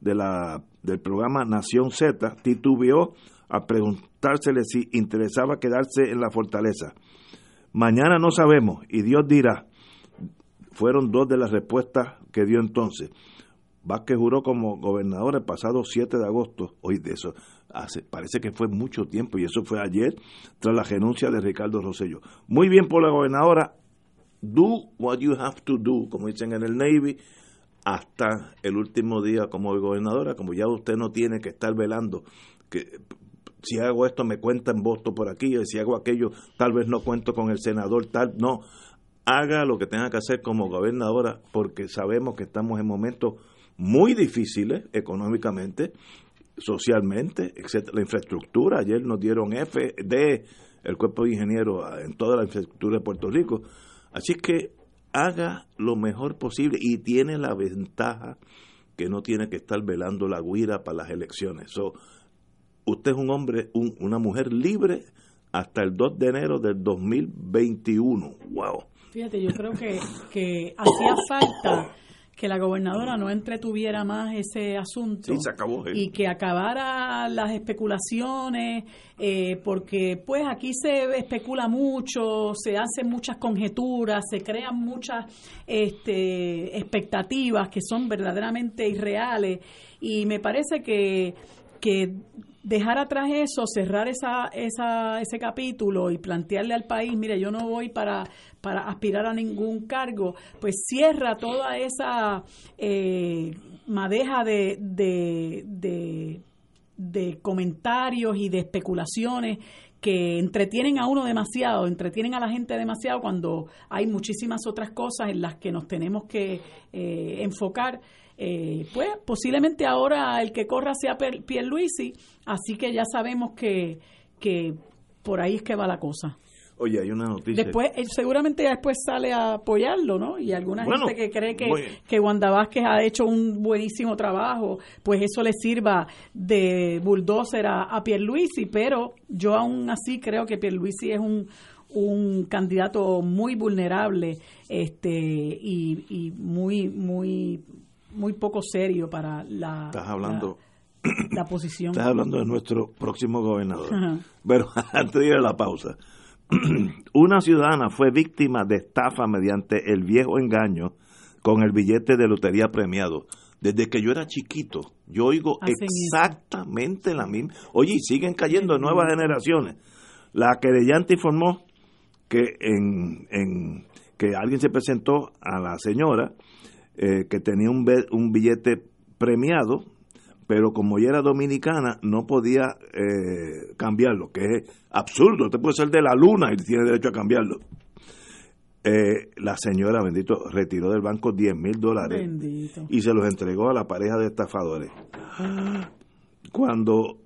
A: de la, del programa Nación Z titubeó a preguntársele si interesaba quedarse en la fortaleza. Mañana no sabemos y Dios dirá. Fueron dos de las respuestas que dio entonces. Vázquez juró como gobernador el pasado 7 de agosto. Hoy de eso hace, parece que fue mucho tiempo y eso fue ayer tras la renuncia de Ricardo Rosello. Muy bien por la gobernadora. Do what you have to do, como dicen en el Navy, hasta el último día como gobernadora, como ya usted no tiene que estar velando que si hago esto me cuentan voto por aquí, y si hago aquello tal vez no cuento con el senador tal, no, haga lo que tenga que hacer como gobernadora porque sabemos que estamos en momentos muy difíciles económicamente, socialmente, etcétera, la infraestructura, ayer nos dieron F de el cuerpo de ingenieros en toda la infraestructura de Puerto Rico, así que haga lo mejor posible y tiene la ventaja que no tiene que estar velando la guira para las elecciones. Usted es un hombre, una mujer libre hasta el 2 de enero del 2021. ¡Wow!
C: Fíjate, yo creo que, que hacía falta que la gobernadora no entretuviera más ese asunto
A: ¿eh?
C: y que acabara las especulaciones, eh, porque pues aquí se especula mucho, se hacen muchas conjeturas, se crean muchas este, expectativas que son verdaderamente irreales y me parece que, que dejar atrás eso, cerrar esa, esa, ese capítulo y plantearle al país, mire, yo no voy para, para aspirar a ningún cargo, pues cierra toda esa eh, madeja de, de, de, comentarios y de especulaciones que entretienen a uno demasiado, entretienen a la gente demasiado cuando hay muchísimas otras cosas en las que nos tenemos que eh, enfocar eh, pues posiblemente ahora el que corra sea Pierluisi, así que ya sabemos que, que por ahí es que va la cosa.
A: Oye, hay una noticia.
C: Después, seguramente después sale a apoyarlo, ¿no? Y alguna gente que cree que, que Wanda Vázquez ha hecho un buenísimo trabajo, pues eso le sirva de bulldozer a, a Pierluisi, pero yo aún así creo que Pierluisi es un, un candidato muy vulnerable este y, y muy muy muy poco serio para la,
A: estás hablando,
C: la, posición.
A: Estás hablando de nuestro próximo gobernador. Pero antes de ir a la pausa, una ciudadana fue víctima de estafa mediante el viejo engaño con el billete de lotería premiado. Desde que yo era chiquito, yo oigo exactamente la misma. Oye, siguen cayendo nuevas generaciones. La querellante informó que en, en que alguien se presentó a la señora eh, que tenía un, un billete premiado, pero como ella era dominicana no podía eh, cambiarlo, que es absurdo, usted puede ser de la luna y tiene derecho a cambiarlo. Eh, la señora, bendito, retiró del banco 10 mil dólares y se los entregó a la pareja de estafadores. Cuando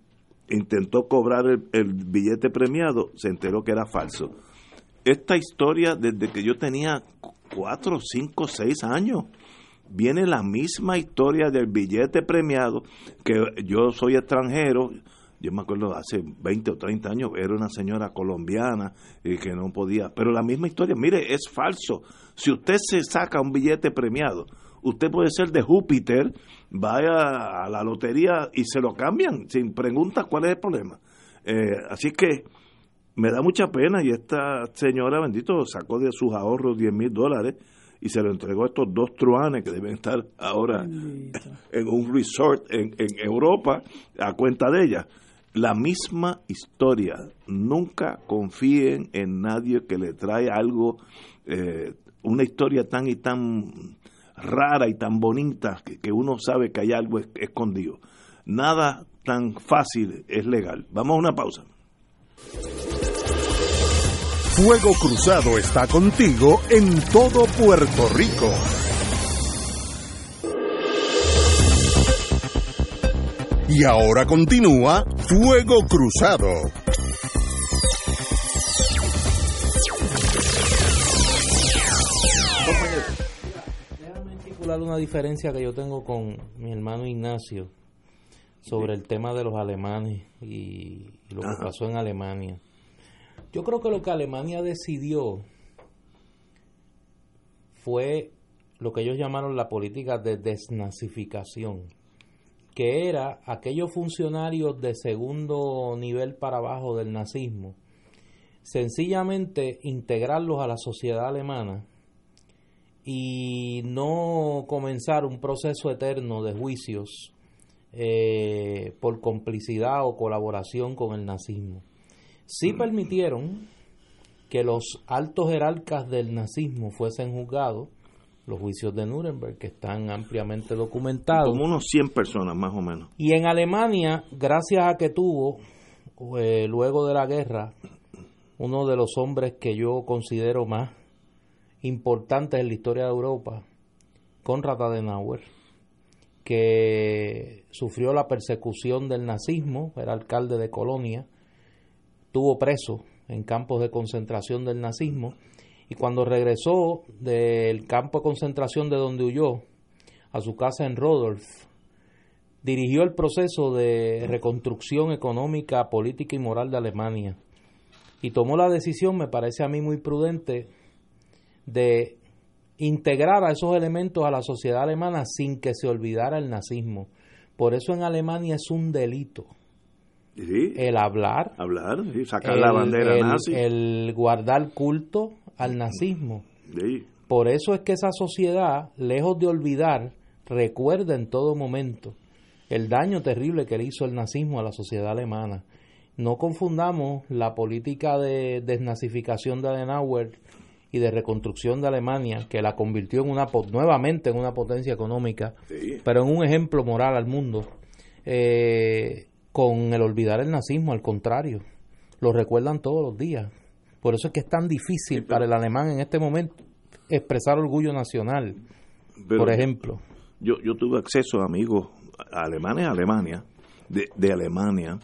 A: intentó cobrar el, billete premiado, se enteró que era falso. Esta historia, desde que yo tenía 4, 5, 6 años, viene la misma historia del billete premiado, que yo soy extranjero, yo me acuerdo hace 20 o 30 años, era una señora colombiana y que no podía, pero la misma historia, mire, es falso. Si usted se saca un billete premiado, usted puede ser de Júpiter, vaya a la lotería y se lo cambian sin preguntas cuál es el problema. Eh, así que me da mucha pena y esta señora, bendito, sacó de sus ahorros 10 mil dólares y se lo entregó a estos dos truanes que deben estar ahora en un resort en, en Europa a cuenta de ella la misma historia. Nunca confíen en nadie que le trae algo, eh, una historia tan y tan rara y tan bonita que, uno sabe que hay algo escondido. Nada tan fácil es legal. Vamos a una pausa.
D: Fuego Cruzado está contigo en todo Puerto Rico. Y ahora continúa Fuego Cruzado.
B: Déjame articular una diferencia que yo tengo con mi hermano Ignacio sobre el tema de los alemanes y, lo que pasó en Alemania. Yo creo que lo que Alemania decidió fue lo que ellos llamaron la política de desnazificación que era aquellos funcionarios de segundo nivel para abajo del nazismo, sencillamente integrarlos a la sociedad alemana y no comenzar un proceso eterno de juicios eh, por complicidad o colaboración con el nazismo. Sí permitieron que los altos jerarcas del nazismo fuesen juzgados, los juicios de Nuremberg, que están ampliamente documentados.
A: Como unos 100 personas más o menos.
B: Y en Alemania, gracias a que tuvo, eh, luego de la guerra, uno de los hombres que yo considero más importantes en la historia de Europa, Konrad Adenauer, que sufrió la persecución del nazismo, era alcalde de Colonia, tuvo preso en campos de concentración del nazismo, y cuando regresó del campo de concentración de donde huyó a su casa en Rodolf, dirigió el proceso de reconstrucción económica, política y moral de Alemania y tomó la decisión, me parece a mí muy prudente, de integrar a esos elementos a la sociedad alemana sin que se olvidara el nazismo. Por eso en Alemania es un delito. El hablar,
A: hablar sacar la bandera nazi.
B: el guardar culto al nazismo. Por eso es que esa sociedad, lejos de olvidar, recuerda en todo momento el daño terrible que le hizo el nazismo a la sociedad alemana. No confundamos la política de desnazificación de Adenauer y de reconstrucción de Alemania, que la convirtió en una nuevamente en una potencia económica, pero en un ejemplo moral al mundo, eh, con el olvidar el nazismo, al contrario, lo recuerdan todos los días. Por eso es que es tan difícil para el alemán en este momento expresar orgullo nacional, por ejemplo.
A: Yo, yo tuve acceso a amigos alemanes a Alemania, de, de Alemania,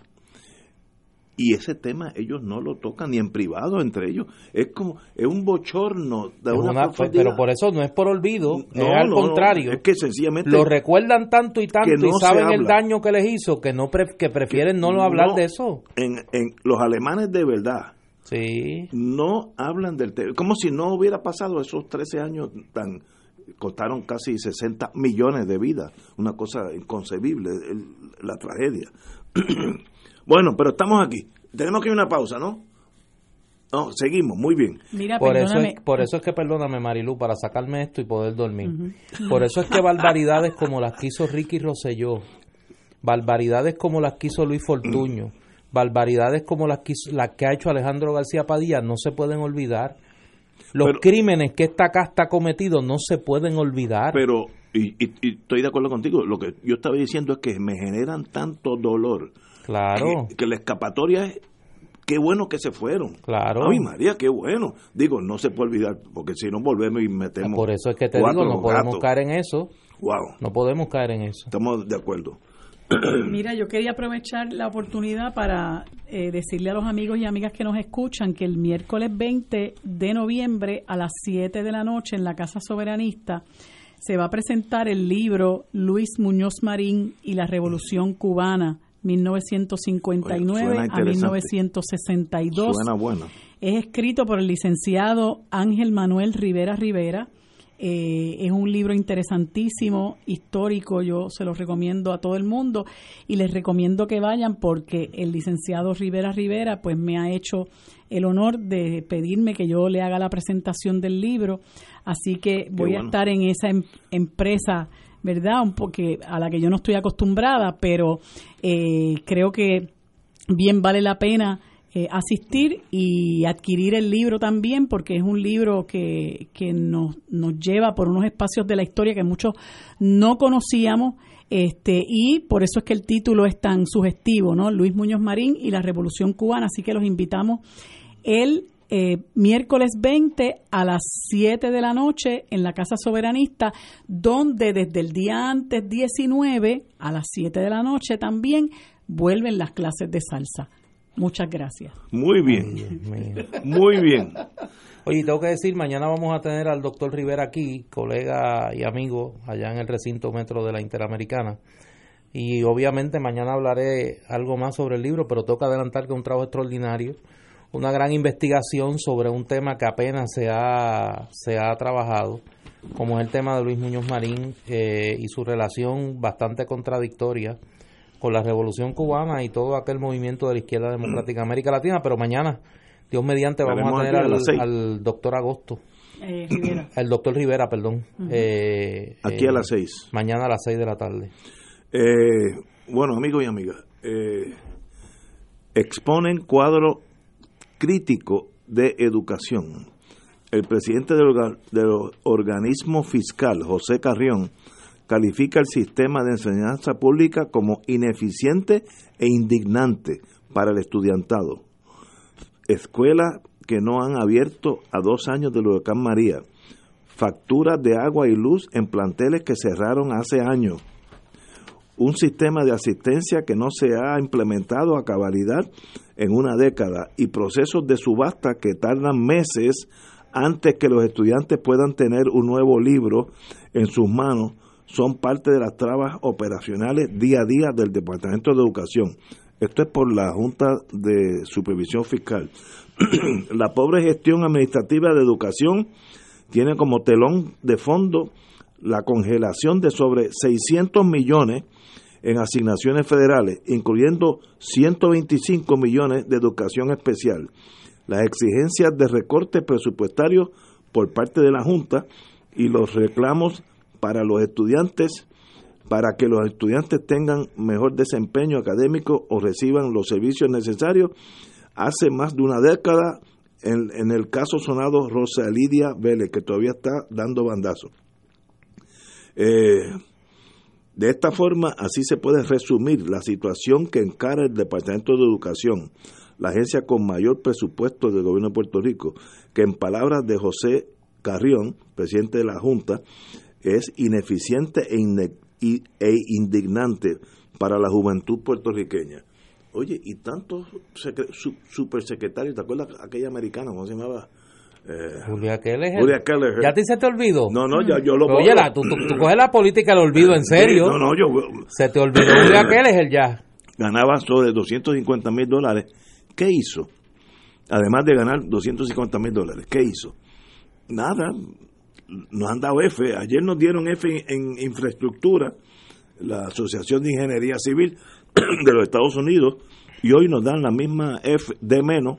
A: y ese tema ellos no lo tocan ni en privado entre ellos es como es un bochorno de una,
B: pero por eso no es por olvido es al contrario
A: es que sencillamente
B: lo recuerdan tanto y tanto y saben el daño que les hizo que no que prefieren no, no hablar de eso
A: en, en los alemanes de verdad
B: Sí.
A: No hablan del tema. Como si no hubiera pasado esos 13 años tan. costaron casi 60 millones de vidas. Una cosa inconcebible, la tragedia. bueno, pero estamos aquí. Tenemos que ir a una pausa, ¿no? No, seguimos, muy bien.
B: Mira, por, eso es, por eso es que, perdóname Marilu, para sacarme esto y poder dormir. Por eso es que barbaridades como las que hizo Ricky Rosselló, barbaridades como las que hizo Luis Fortuño, barbaridades como las que, las que ha hecho Alejandro García Padilla no se pueden olvidar. Los crímenes que esta casta ha cometido no se pueden olvidar.
A: Pero, y, estoy de acuerdo contigo, lo que yo estaba diciendo es que me generan tanto dolor.
B: Claro.
A: Que, la escapatoria es qué bueno que se fueron.
B: Claro.
A: Ay, María, qué bueno. Digo, no se puede olvidar, porque si no volvemos y metemos.
B: Por eso es que te digo, no podemos caer en eso.
A: Wow.
B: No podemos caer en eso.
A: Estamos de acuerdo.
C: Mira, yo quería aprovechar la oportunidad para eh, decirle a los amigos y amigas que nos escuchan que el miércoles 20 de noviembre a las 7 de la noche en la Casa Soberanista se va a presentar el libro Luis Muñoz Marín y la Revolución Cubana 1959 a 1962.
A: Suena bueno.
C: Es escrito por el licenciado Ángel Manuel Rivera Rivera. Eh, es un libro interesantísimo, histórico, yo se lo recomiendo a todo el mundo y les recomiendo que vayan porque el licenciado Rivera Rivera pues me ha hecho el honor de pedirme que yo le haga la presentación del libro, así que voy a estar en esa em, empresa, ¿verdad? Un porque a la que yo no estoy acostumbrada, pero eh, creo que bien vale la pena eh, asistir y adquirir el libro también, porque es un libro que, que nos, nos lleva por unos espacios de la historia que muchos no conocíamos. Este, y por eso es que el título es tan sugestivo, ¿no? Luis Muñoz Marín y la Revolución Cubana. Así que los invitamos el eh, miércoles 20 a las 7 de la noche en la Casa Soberanista, donde desde el día antes 19 a las 7 de la noche también vuelven las clases de salsa. Muchas gracias.
A: Muy bien. Muy bien.
B: Oye, tengo que decir, mañana vamos a tener al doctor Rivera aquí, colega y amigo allá en el recinto metro de la Interamericana. Y obviamente mañana hablaré algo más sobre el libro, pero toca adelantar que es un trabajo extraordinario, una gran investigación sobre un tema que apenas se ha, se ha trabajado, como es el tema de Luis Muñoz Marín eh, y su relación bastante contradictoria con la revolución cubana y todo aquel movimiento de la izquierda democrática de América Latina, pero mañana, Dios mediante, vamos a tener al, doctor Agosto. Eh, el doctor Rivera, perdón.
A: Eh, aquí a las eh, seis.
B: Mañana a las seis de la tarde.
A: Eh, bueno, amigos y amigas, exponen cuadro crítico de educación. El presidente del, organismo fiscal, José Carrión, califica el sistema de enseñanza pública como ineficiente e indignante para el estudiantado. Escuelas que no han abierto a dos años del huracán María. Facturas de agua y luz en planteles que cerraron hace años. Un sistema de asistencia que no se ha implementado a cabalidad en una década y procesos de subasta que tardan meses antes que los estudiantes puedan tener un nuevo libro en sus manos son parte de las trabas operacionales día a día del Departamento de Educación. Esto es por la Junta de Supervisión Fiscal. la pobre gestión administrativa de educación tiene como telón de fondo la congelación de sobre 600 millones en asignaciones federales, incluyendo 125 millones de educación especial. Las exigencias de recorte presupuestario por parte de la Junta y los reclamos para los estudiantes, para que los estudiantes tengan mejor desempeño académico o reciban los servicios necesarios. Hace más de una década, en, el caso sonado Rosa Lidia Vélez, que todavía está dando bandazos. Eh, de esta forma, así se puede resumir la situación que encara el Departamento de Educación, la agencia con mayor presupuesto del gobierno de Puerto Rico, que en palabras de José Carrión, presidente de la Junta, es ineficiente e, e, indignante para la juventud puertorriqueña. Oye, y tantos supersecretarios, ¿te acuerdas aquella americana, cómo se llamaba?
B: Eh, Julia Keller.
A: Julia Keller.
B: ¿Ya te se te olvidó?
A: No, no, ya yo lo
B: Oye, tú, tú, coges la política del olvido en serio.
A: no, no, yo.
B: Se te olvidó Julia Keller ya.
A: Ganaba sobre 250 mil dólares. ¿Qué hizo? Además de ganar 250 mil dólares, ¿qué hizo? Nada, nos han dado F. Ayer nos dieron F en, infraestructura, la Asociación de Ingeniería Civil de los Estados Unidos, y hoy nos dan la misma F de menos,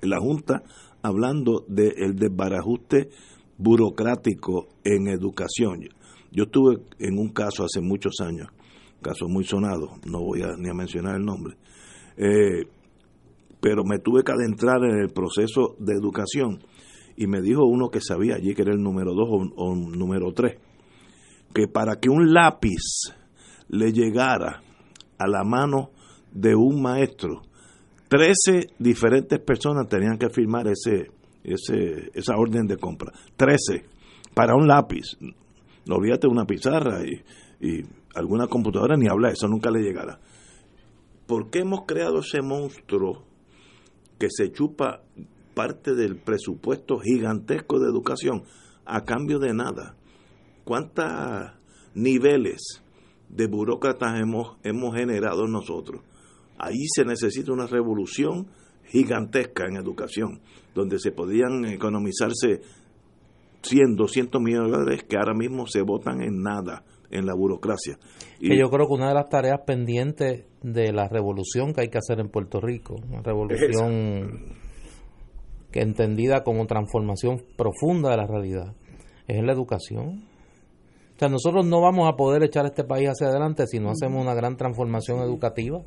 A: la Junta, hablando del desbarajuste burocrático en educación. Yo estuve en un caso hace muchos años, caso muy sonado, no voy a, ni a mencionar el nombre, Eh, pero me tuve que adentrar en el proceso de educación y me dijo uno que sabía allí que era el número 2 o, número 3, que para que un lápiz le llegara a la mano de un maestro, 13 diferentes personas tenían que firmar ese, ese, esa orden de compra. 13 para un lápiz. No olvídate una pizarra y, y alguna computadora ni habla, eso nunca le llegará. ¿Por qué hemos creado ese monstruo que se chupa parte del presupuesto gigantesco de educación a cambio de nada? ¿Cuántos niveles de burócratas hemos, hemos generado nosotros? Ahí se necesita una revolución gigantesca en educación, donde se podían economizarse 100, 200 millones de dólares que ahora mismo se votan en nada en la burocracia.
B: Y yo creo que una de las tareas pendientes de la revolución que hay que hacer en Puerto Rico, una revolución que entendida como transformación profunda de la realidad, es en la educación. O sea, nosotros no vamos a poder echar este país hacia adelante si no hacemos una gran transformación educativa.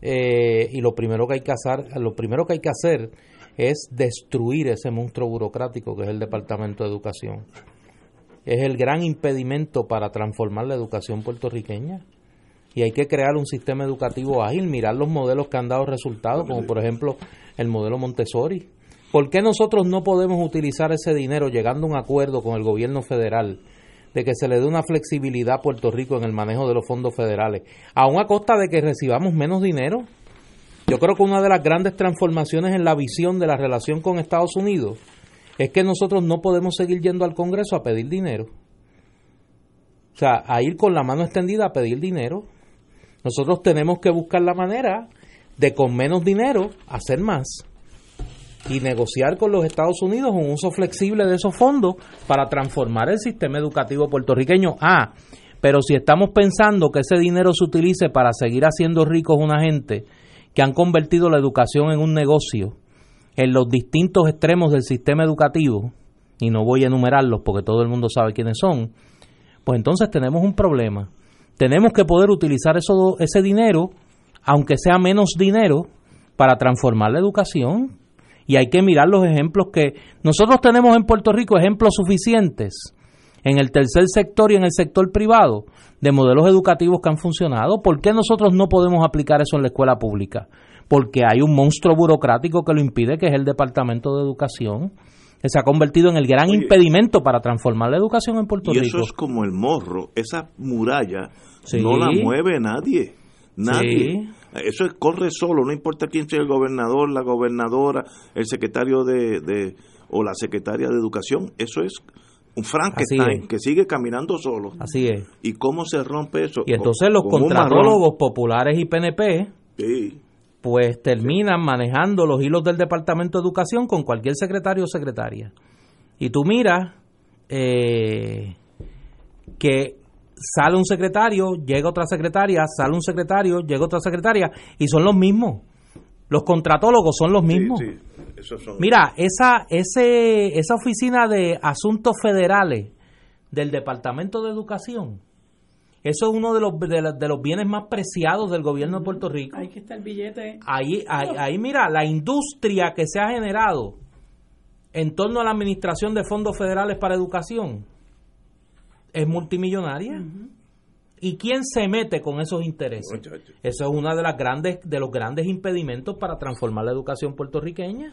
B: Eh, y lo primero que hay que hacer, lo primero que hay que hacer es destruir ese monstruo burocrático que es el Departamento de Educación es el gran impedimento para transformar la educación puertorriqueña. Y hay que crear un sistema educativo ágil, mirar los modelos que han dado resultados, como por ejemplo el modelo Montessori. ¿Por qué nosotros no podemos utilizar ese dinero llegando a un acuerdo con el gobierno federal de que se le dé una flexibilidad a Puerto Rico en el manejo de los fondos federales, aún a costa de que recibamos menos dinero? Yo creo que una de las grandes transformaciones en la visión de la relación con Estados Unidos es que nosotros no podemos seguir yendo al Congreso a pedir dinero. O sea, a ir con la mano extendida a pedir dinero. Nosotros tenemos que buscar la manera de con menos dinero hacer más y negociar con los Estados Unidos un uso flexible de esos fondos para transformar el sistema educativo puertorriqueño. Ah, pero si estamos pensando que ese dinero se utilice para seguir haciendo ricos una gente que han convertido la educación en un negocio, en los distintos extremos del sistema educativo, y no voy a enumerarlos porque todo el mundo sabe quiénes son, pues entonces tenemos un problema. Tenemos que poder utilizar eso, ese dinero, aunque sea menos dinero, para transformar la educación. Y hay que mirar los ejemplos que nosotros tenemos en Puerto Rico, ejemplos suficientes en el tercer sector y en el sector privado de modelos educativos que han funcionado. ¿Por qué nosotros no podemos aplicar eso en la escuela pública? porque hay un monstruo burocrático que lo impide, que es el Departamento de Educación, que se ha convertido en el gran impedimento para transformar la educación en Puerto Rico.
A: Y eso es como el morro, esa muralla no la mueve nadie, nadie. Eso corre solo, no importa quién sea el gobernador, la gobernadora, el secretario de, o la secretaria de Educación, eso es un Frankenstein que sigue caminando solo.
B: Así es.
A: ¿Y cómo se rompe eso?
B: Y entonces los contratólogos populares y PNP sí pues terminan manejando los hilos del Departamento de Educación con cualquier secretario o secretaria. Y tú miras eh, que sale un secretario, llega otra secretaria, sale un secretario, llega otra secretaria, y son los mismos. Los contratólogos son los mismos. Mira, esa, ese, esa oficina de asuntos federales del Departamento de Educación, eso es uno de los, de, los bienes más preciados del gobierno de Puerto Rico.
C: Ahí que está el billete.
B: Ahí, ahí, mira, la industria que se ha generado en torno a la administración de fondos federales para educación es multimillonaria. ¿Y quién se mete con esos intereses? Eso es uno de las grandes de los grandes impedimentos para transformar la educación puertorriqueña.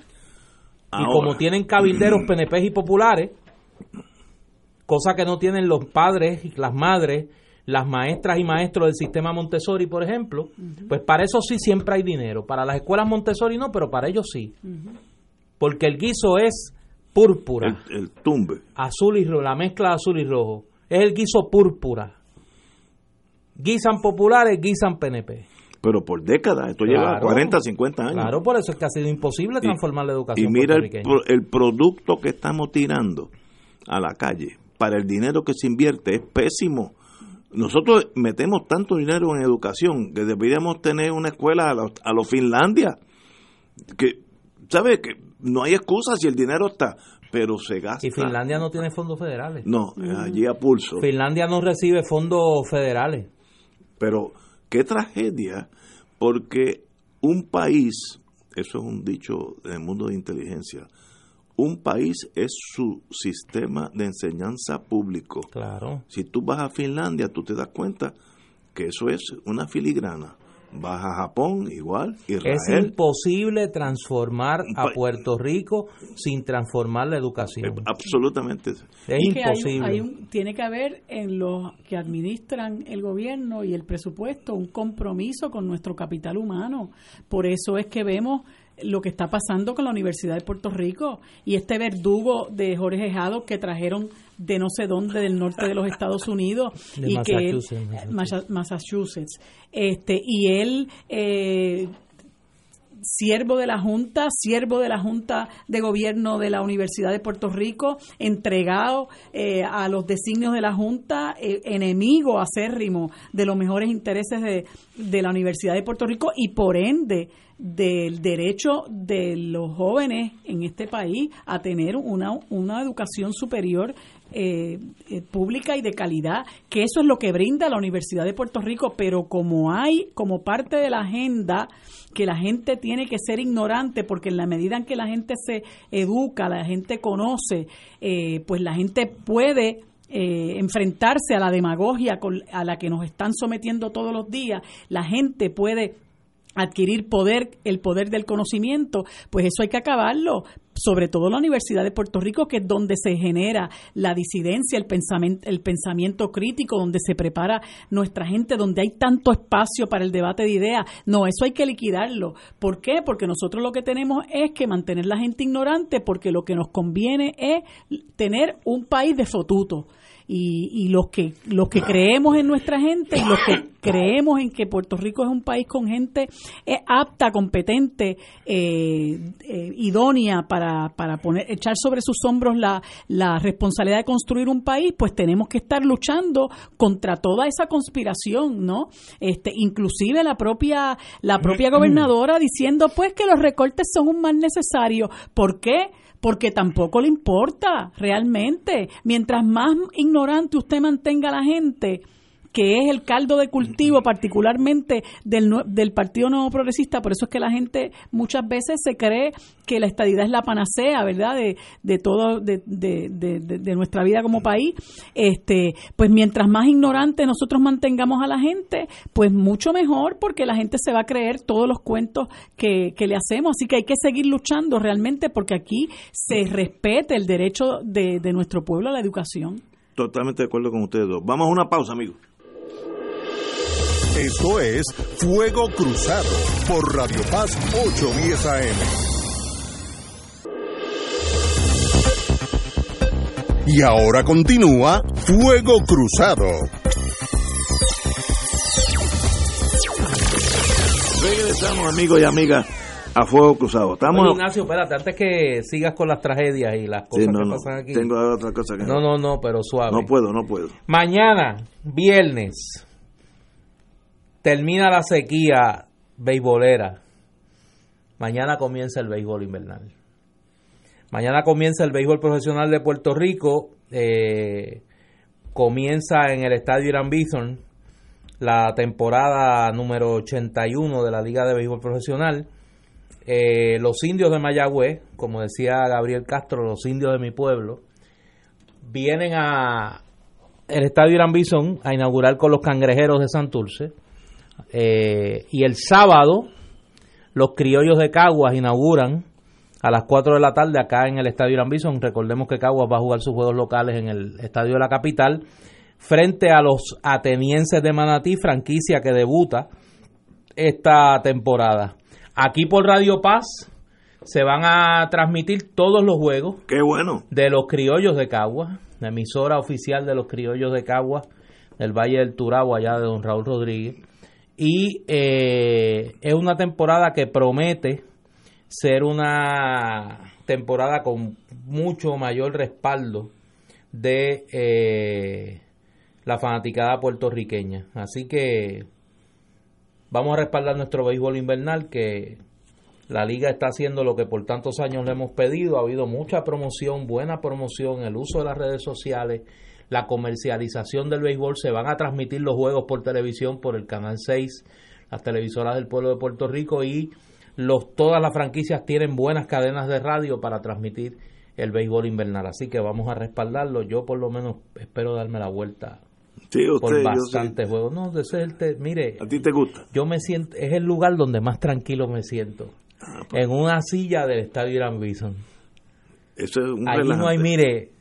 B: y como tienen cabilderos PNP y populares, cosa que no tienen los padres y las madres las maestras y maestros del sistema Montessori, por ejemplo, pues para eso sí siempre hay dinero. Para las escuelas Montessori no, pero para ellos sí. Porque el guiso es púrpura.
A: El, tumbe.
B: Azul y rojo, la mezcla azul y rojo. Es el guiso púrpura. Guisan populares, guisan PNP.
A: Pero por décadas, esto lleva 40, 50 años.
B: Claro, por eso es que ha sido imposible transformar la educación.
A: Y mira el, el producto que estamos tirando a la calle para el dinero que se invierte es pésimo nosotros metemos tanto dinero en educación que deberíamos tener una escuela a los, Finlandia. Que, ¿sabe? Que no hay excusa si el dinero está, pero se gasta.
B: Y Finlandia no tiene fondos federales.
A: No, allí a pulso.
B: Finlandia no recibe fondos federales.
A: Pero qué tragedia, porque un país, eso es un dicho en el mundo de inteligencia, un país es su sistema de enseñanza público.
B: Claro.
A: Si tú vas a Finlandia, tú te das cuenta que eso es una filigrana. Vas a Japón, igual, Israel.
B: Es imposible transformar a Puerto Rico sin transformar la educación.
A: Eh, absolutamente.
B: Es
C: Y que hay un-
B: imposible.
C: hay un- tiene que haber en los que administran el gobierno y el presupuesto un compromiso con nuestro capital humano. Por eso es que vemos lo que está pasando con la Universidad de Puerto Rico y este verdugo de Jorge Jado que trajeron de no sé dónde del norte de los Estados Unidos
B: De
C: y que él-
B: Massachusetts,
C: Massa- Massachusetts. Este y él eh, siervo de la Junta, siervo de la Junta de Gobierno de la Universidad de Puerto Rico, entregado eh, a los designios de la Junta, eh, enemigo acérrimo de los mejores intereses de, de la Universidad de Puerto Rico y por ende del derecho de los jóvenes en este país a tener una, una educación superior eh, eh, pública y de calidad, que eso es lo que brinda la Universidad de Puerto Rico, pero como hay como parte de la agenda que la gente tiene que ser ignorante, porque en la medida en que la gente se educa, la gente conoce, eh, pues la gente puede eh, enfrentarse a la demagogia con- a la que nos están sometiendo todos los días, la gente puede adquirir poder, el poder del conocimiento, pues eso hay que acabarlo, sobre todo la Universidad de Puerto Rico, que es donde se genera la disidencia, el pensamiento, el pensamiento crítico, donde se prepara nuestra gente, donde hay tanto espacio para el debate de ideas. No, eso hay que liquidarlo. ¿Por qué? Porque nosotros lo que tenemos es que mantener la gente ignorante, porque lo que nos conviene es tener un país de fotuto y, y los que los que creemos en nuestra gente y los que creemos en que Puerto Rico es un país con gente apta, competente, eh, eh, idónea para, para poner echar sobre sus hombros la, la responsabilidad de construir un país, pues tenemos que estar luchando contra toda esa conspiración, ¿no? Este, inclusive la propia la propia gobernadora diciendo pues que los recortes son un mal necesario. ¿Por qué? Porque tampoco le importa realmente. Mientras más ignorante usted mantenga a la gente, que es el caldo de cultivo particularmente del, del Partido Nuevo Progresista, por eso es que la gente muchas veces se cree que la estadidad es la panacea, ¿verdad?, de, de todo, de- de- de nuestra vida como país, este, pues mientras más ignorante nosotros mantengamos a la gente, pues mucho mejor, porque la gente se va a creer todos los cuentos que, que le hacemos, así que hay que seguir luchando realmente porque aquí se respete el derecho de, de nuestro pueblo a la educación.
A: Totalmente de acuerdo con ustedes dos. Vamos a una pausa, amigos.
D: Esto es Fuego Cruzado por Radio Paz 810 AM. Y ahora continúa Fuego Cruzado.
A: Regresamos, amigos y amigas, a Fuego Cruzado. Estamos...
B: Oye, Ignacio, espérate, antes que sigas con las tragedias y las
A: Sí,
B: cosas
A: no,
B: que
A: no,
B: pasan aquí.
A: Tengo otra cosa que
B: No, no, no, pero suave.
A: No puedo, no puedo.
B: Mañana, viernes, termina la sequía beisbolera. Mañana comienza el béisbol invernal. Mañana comienza el béisbol profesional de Puerto Rico. eh, comienza en el estadio Irán Bison la temporada número 81 de la Liga de Béisbol Profesional. Eh, los indios de Mayagüez, como decía Gabriel Castro, los indios de mi pueblo, vienen a el estadio Irán Bison a inaugurar con los cangrejeros de Santurce. Eh, y el sábado, los criollos de Caguas inauguran a las 4 de la tarde acá en el estadio Irán Bison. Recordemos que Caguas va a jugar sus juegos locales en el estadio de la capital frente a los atenienses de Manatí, franquicia que debuta esta temporada. Aquí por Radio Paz se van a transmitir todos los juegos
A: Qué bueno.
B: de los criollos de Caguas, la emisora oficial de los criollos de Caguas, del Valle del Turabo, allá de don Raúl Rodríguez. Y eh, es una temporada que promete ser una temporada con mucho mayor respaldo de eh, la fanaticada puertorriqueña. Así que vamos a respaldar nuestro béisbol invernal que la liga está haciendo lo que por tantos años le hemos pedido. Ha habido mucha promoción, buena promoción, el uso de las redes sociales, la comercialización del béisbol. Se van a transmitir los juegos por televisión por el Canal 6, las televisoras del pueblo de Puerto Rico y los todas las franquicias tienen buenas cadenas de radio para transmitir el béisbol invernal. Así que vamos a respaldarlo. Yo por lo menos espero darme la vuelta por bastante juego. No, ese es el mire,
A: a ti te gusta.
B: Yo me siento es el lugar donde más tranquilo me siento. Ah, pues. En una silla del estadio Irán Bison.
A: Eso es un
B: Allí no hay, mire,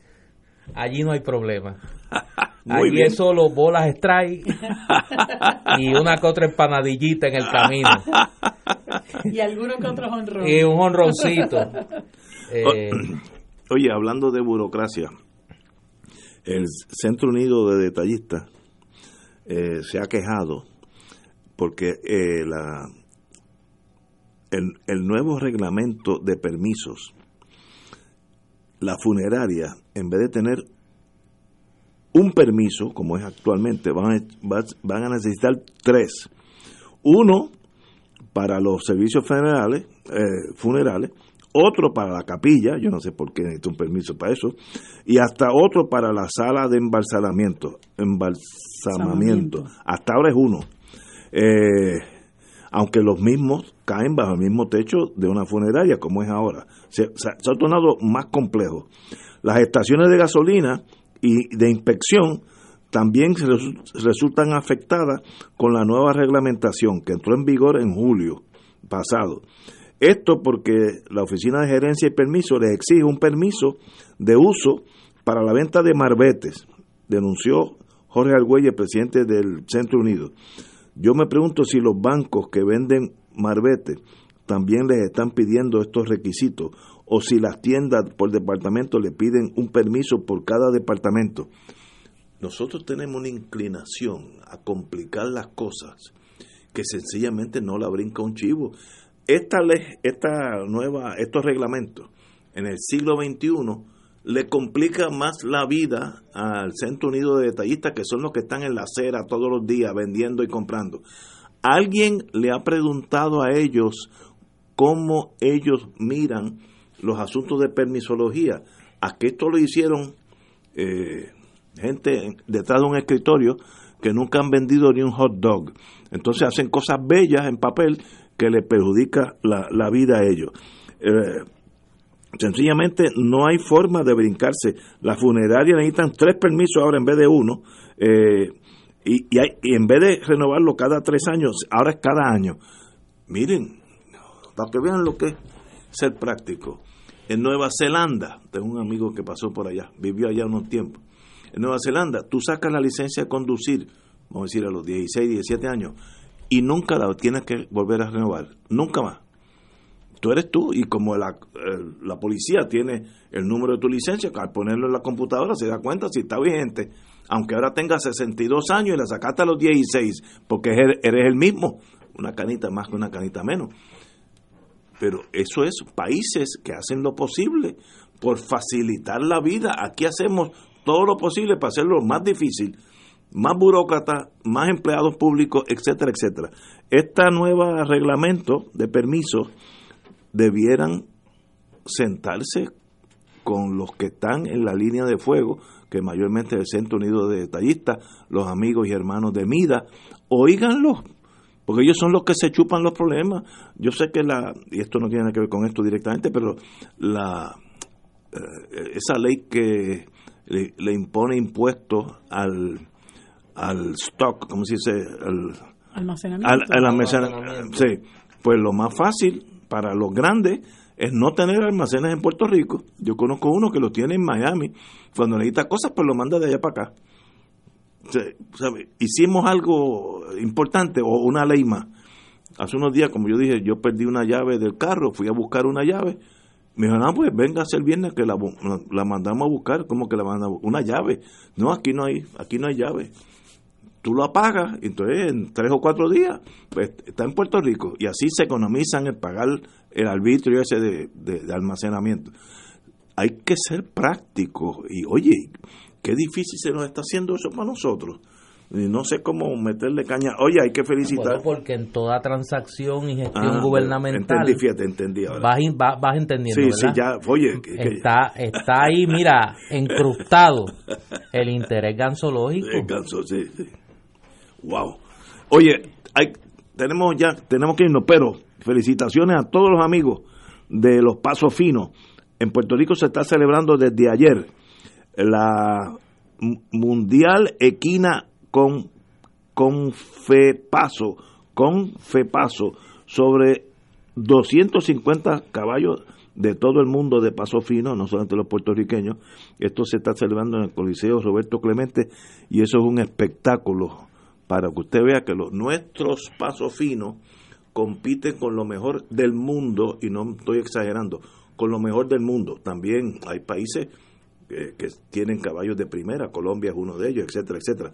B: allí no hay problema. Allí es solo bolas strike y una que otra empanadillita en el camino.
C: Y algunos que otros honrones.
B: Y un honroncito. Eh,
A: oye, hablando de burocracia, el Centro Unido de Detallistas eh, se ha quejado porque eh, la, el, el, nuevo reglamento de permisos, la funeraria, en vez de tener un permiso, como es actualmente, van a, van a necesitar tres. Uno para los servicios funerales, eh, funerales otro para la capilla, yo no sé por qué necesito un permiso para eso, y hasta otro para la sala de embalsamamiento, embalsamamiento. Hasta ahora es uno. Eh, aunque los mismos caen bajo el mismo techo de una funeraria, como es ahora. Se, ha tornado más complejo. Las estaciones de gasolina y de inspección también resultan afectadas con la nueva reglamentación que entró en vigor en julio pasado. Esto porque la Oficina de Gerencia y Permiso les exige un permiso de uso para la venta de marbetes, denunció Jorge Argüelle, presidente del Centro Unido. Yo me pregunto si los bancos que venden marbetes también les están pidiendo estos requisitos o si las tiendas por departamento le piden un permiso por cada departamento. Nosotros tenemos una inclinación a complicar las cosas que sencillamente no la brinca un chivo esta ley, esta nueva, estos reglamentos en el siglo XXI le complica más la vida al Centro Unido de Detallistas, que son los que están en la acera todos los días vendiendo y comprando. ¿Alguien le ha preguntado a ellos cómo ellos miran los asuntos de permisología? ¿A qué esto lo hicieron eh, gente detrás de un escritorio que nunca han vendido ni un hot dog? Entonces hacen cosas bellas en papel que le perjudica la, vida a ellos. Eh, sencillamente no hay forma de brincarse. Las funerarias necesitan tres permisos ahora en vez de uno. Eh, y, y, en vez de renovarlo cada tres años, ahora es cada año. Miren, para que vean lo que es ser práctico. En Nueva Zelanda, tengo un amigo que pasó por allá, vivió allá unos tiempos. En Nueva Zelanda, tú sacas la licencia de conducir, vamos a decir a los 16, 17 años, y nunca la tienes que volver a renovar, nunca más. Tú eres tú y como la, la policía tiene el número de tu licencia, al ponerlo en la computadora se da cuenta si está vigente, aunque ahora tenga 62 años y la sacaste a los 16, porque eres el mismo, una canita más que una canita menos. Pero eso es países que hacen lo posible por facilitar la vida. Aquí hacemos todo lo posible para hacerlo más difícil más burócratas, más empleados públicos, etcétera, etcétera. Este nuevo reglamento de permisos debieran sentarse con los que están en la línea de fuego, que mayormente es el Centro Unido de Detallistas, los amigos y hermanos de Mida, oíganlos, porque ellos son los que se chupan los problemas. Yo sé que la, y esto no tiene que ver con esto directamente, pero la eh, esa ley que le impone impuestos al al stock, ¿cómo se dice? Al,
C: almacenamiento.
A: Sí, pues lo más fácil para los grandes es no tener almacenes en Puerto Rico. Yo conozco uno que lo tiene en Miami. Cuando necesita cosas, pues lo manda de allá para acá. Hicimos algo importante o una ley más. Hace unos días, como yo dije, yo perdí una llave del carro, fui a buscar una llave. Me dijo, no, pues venga el viernes que la, la mandamos a buscar. como que la mandamos? Una llave. No, aquí no hay, aquí no hay llave tú lo apagas, entonces en tres o cuatro días pues, está en Puerto Rico y así se economizan el pagar el arbitrio ese de, almacenamiento. Hay que ser práctico y oye, qué difícil se nos está haciendo eso para nosotros. No sé cómo meterle caña. Oye, hay que felicitar.
B: porque en toda transacción y gestión ah, gubernamental.
A: Entendí, fíjate, entendí ahora.
B: Vas, vas, entendiendo. Sí,
A: sí, ya. Oye,
B: está, está ahí, mira, encrustado el interés gansológico.
A: El ganso, sí, sí. Wow. Oye, hay, tenemos ya, tenemos que irnos, pero felicitaciones a todos los amigos de los Pasos Finos. En Puerto Rico se está celebrando desde ayer la Mundial Equina con, con Fepaso, con Fepaso, sobre 250 caballos de todo el mundo de paso fino, no solamente los puertorriqueños. Esto se está celebrando en el Coliseo Roberto Clemente y eso es un espectáculo para que usted vea que los nuestros pasos finos compiten con lo mejor del mundo y no estoy exagerando, con lo mejor del mundo. También hay países que, tienen caballos de primera, Colombia es uno de ellos, etcétera, etcétera.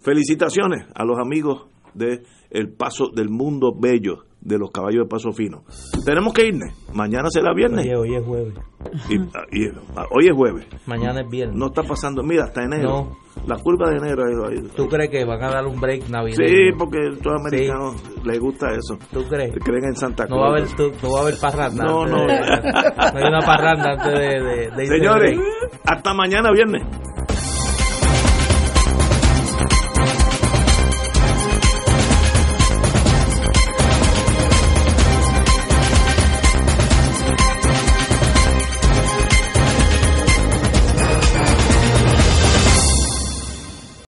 A: Felicitaciones a los amigos de El Paso del Mundo Bello de los caballos de paso fino. Tenemos que irnos. Mañana será viernes.
B: Oye, hoy es jueves.
A: Y, y- hoy es jueves.
B: Mañana es viernes.
A: No está pasando, mira, hasta enero.
B: No.
A: La curva de enero. ahí- ahí-
B: ¿Tú crees que van a dar un break navideño?
A: Sí, porque a los americanos les gusta eso.
B: ¿Tú crees?
A: Creen en Santa.
B: No va a haber, tú- no va a haber parranda.
A: No, no.
B: de- no hay una parranda antes de, de,
A: Señores, hasta mañana viernes.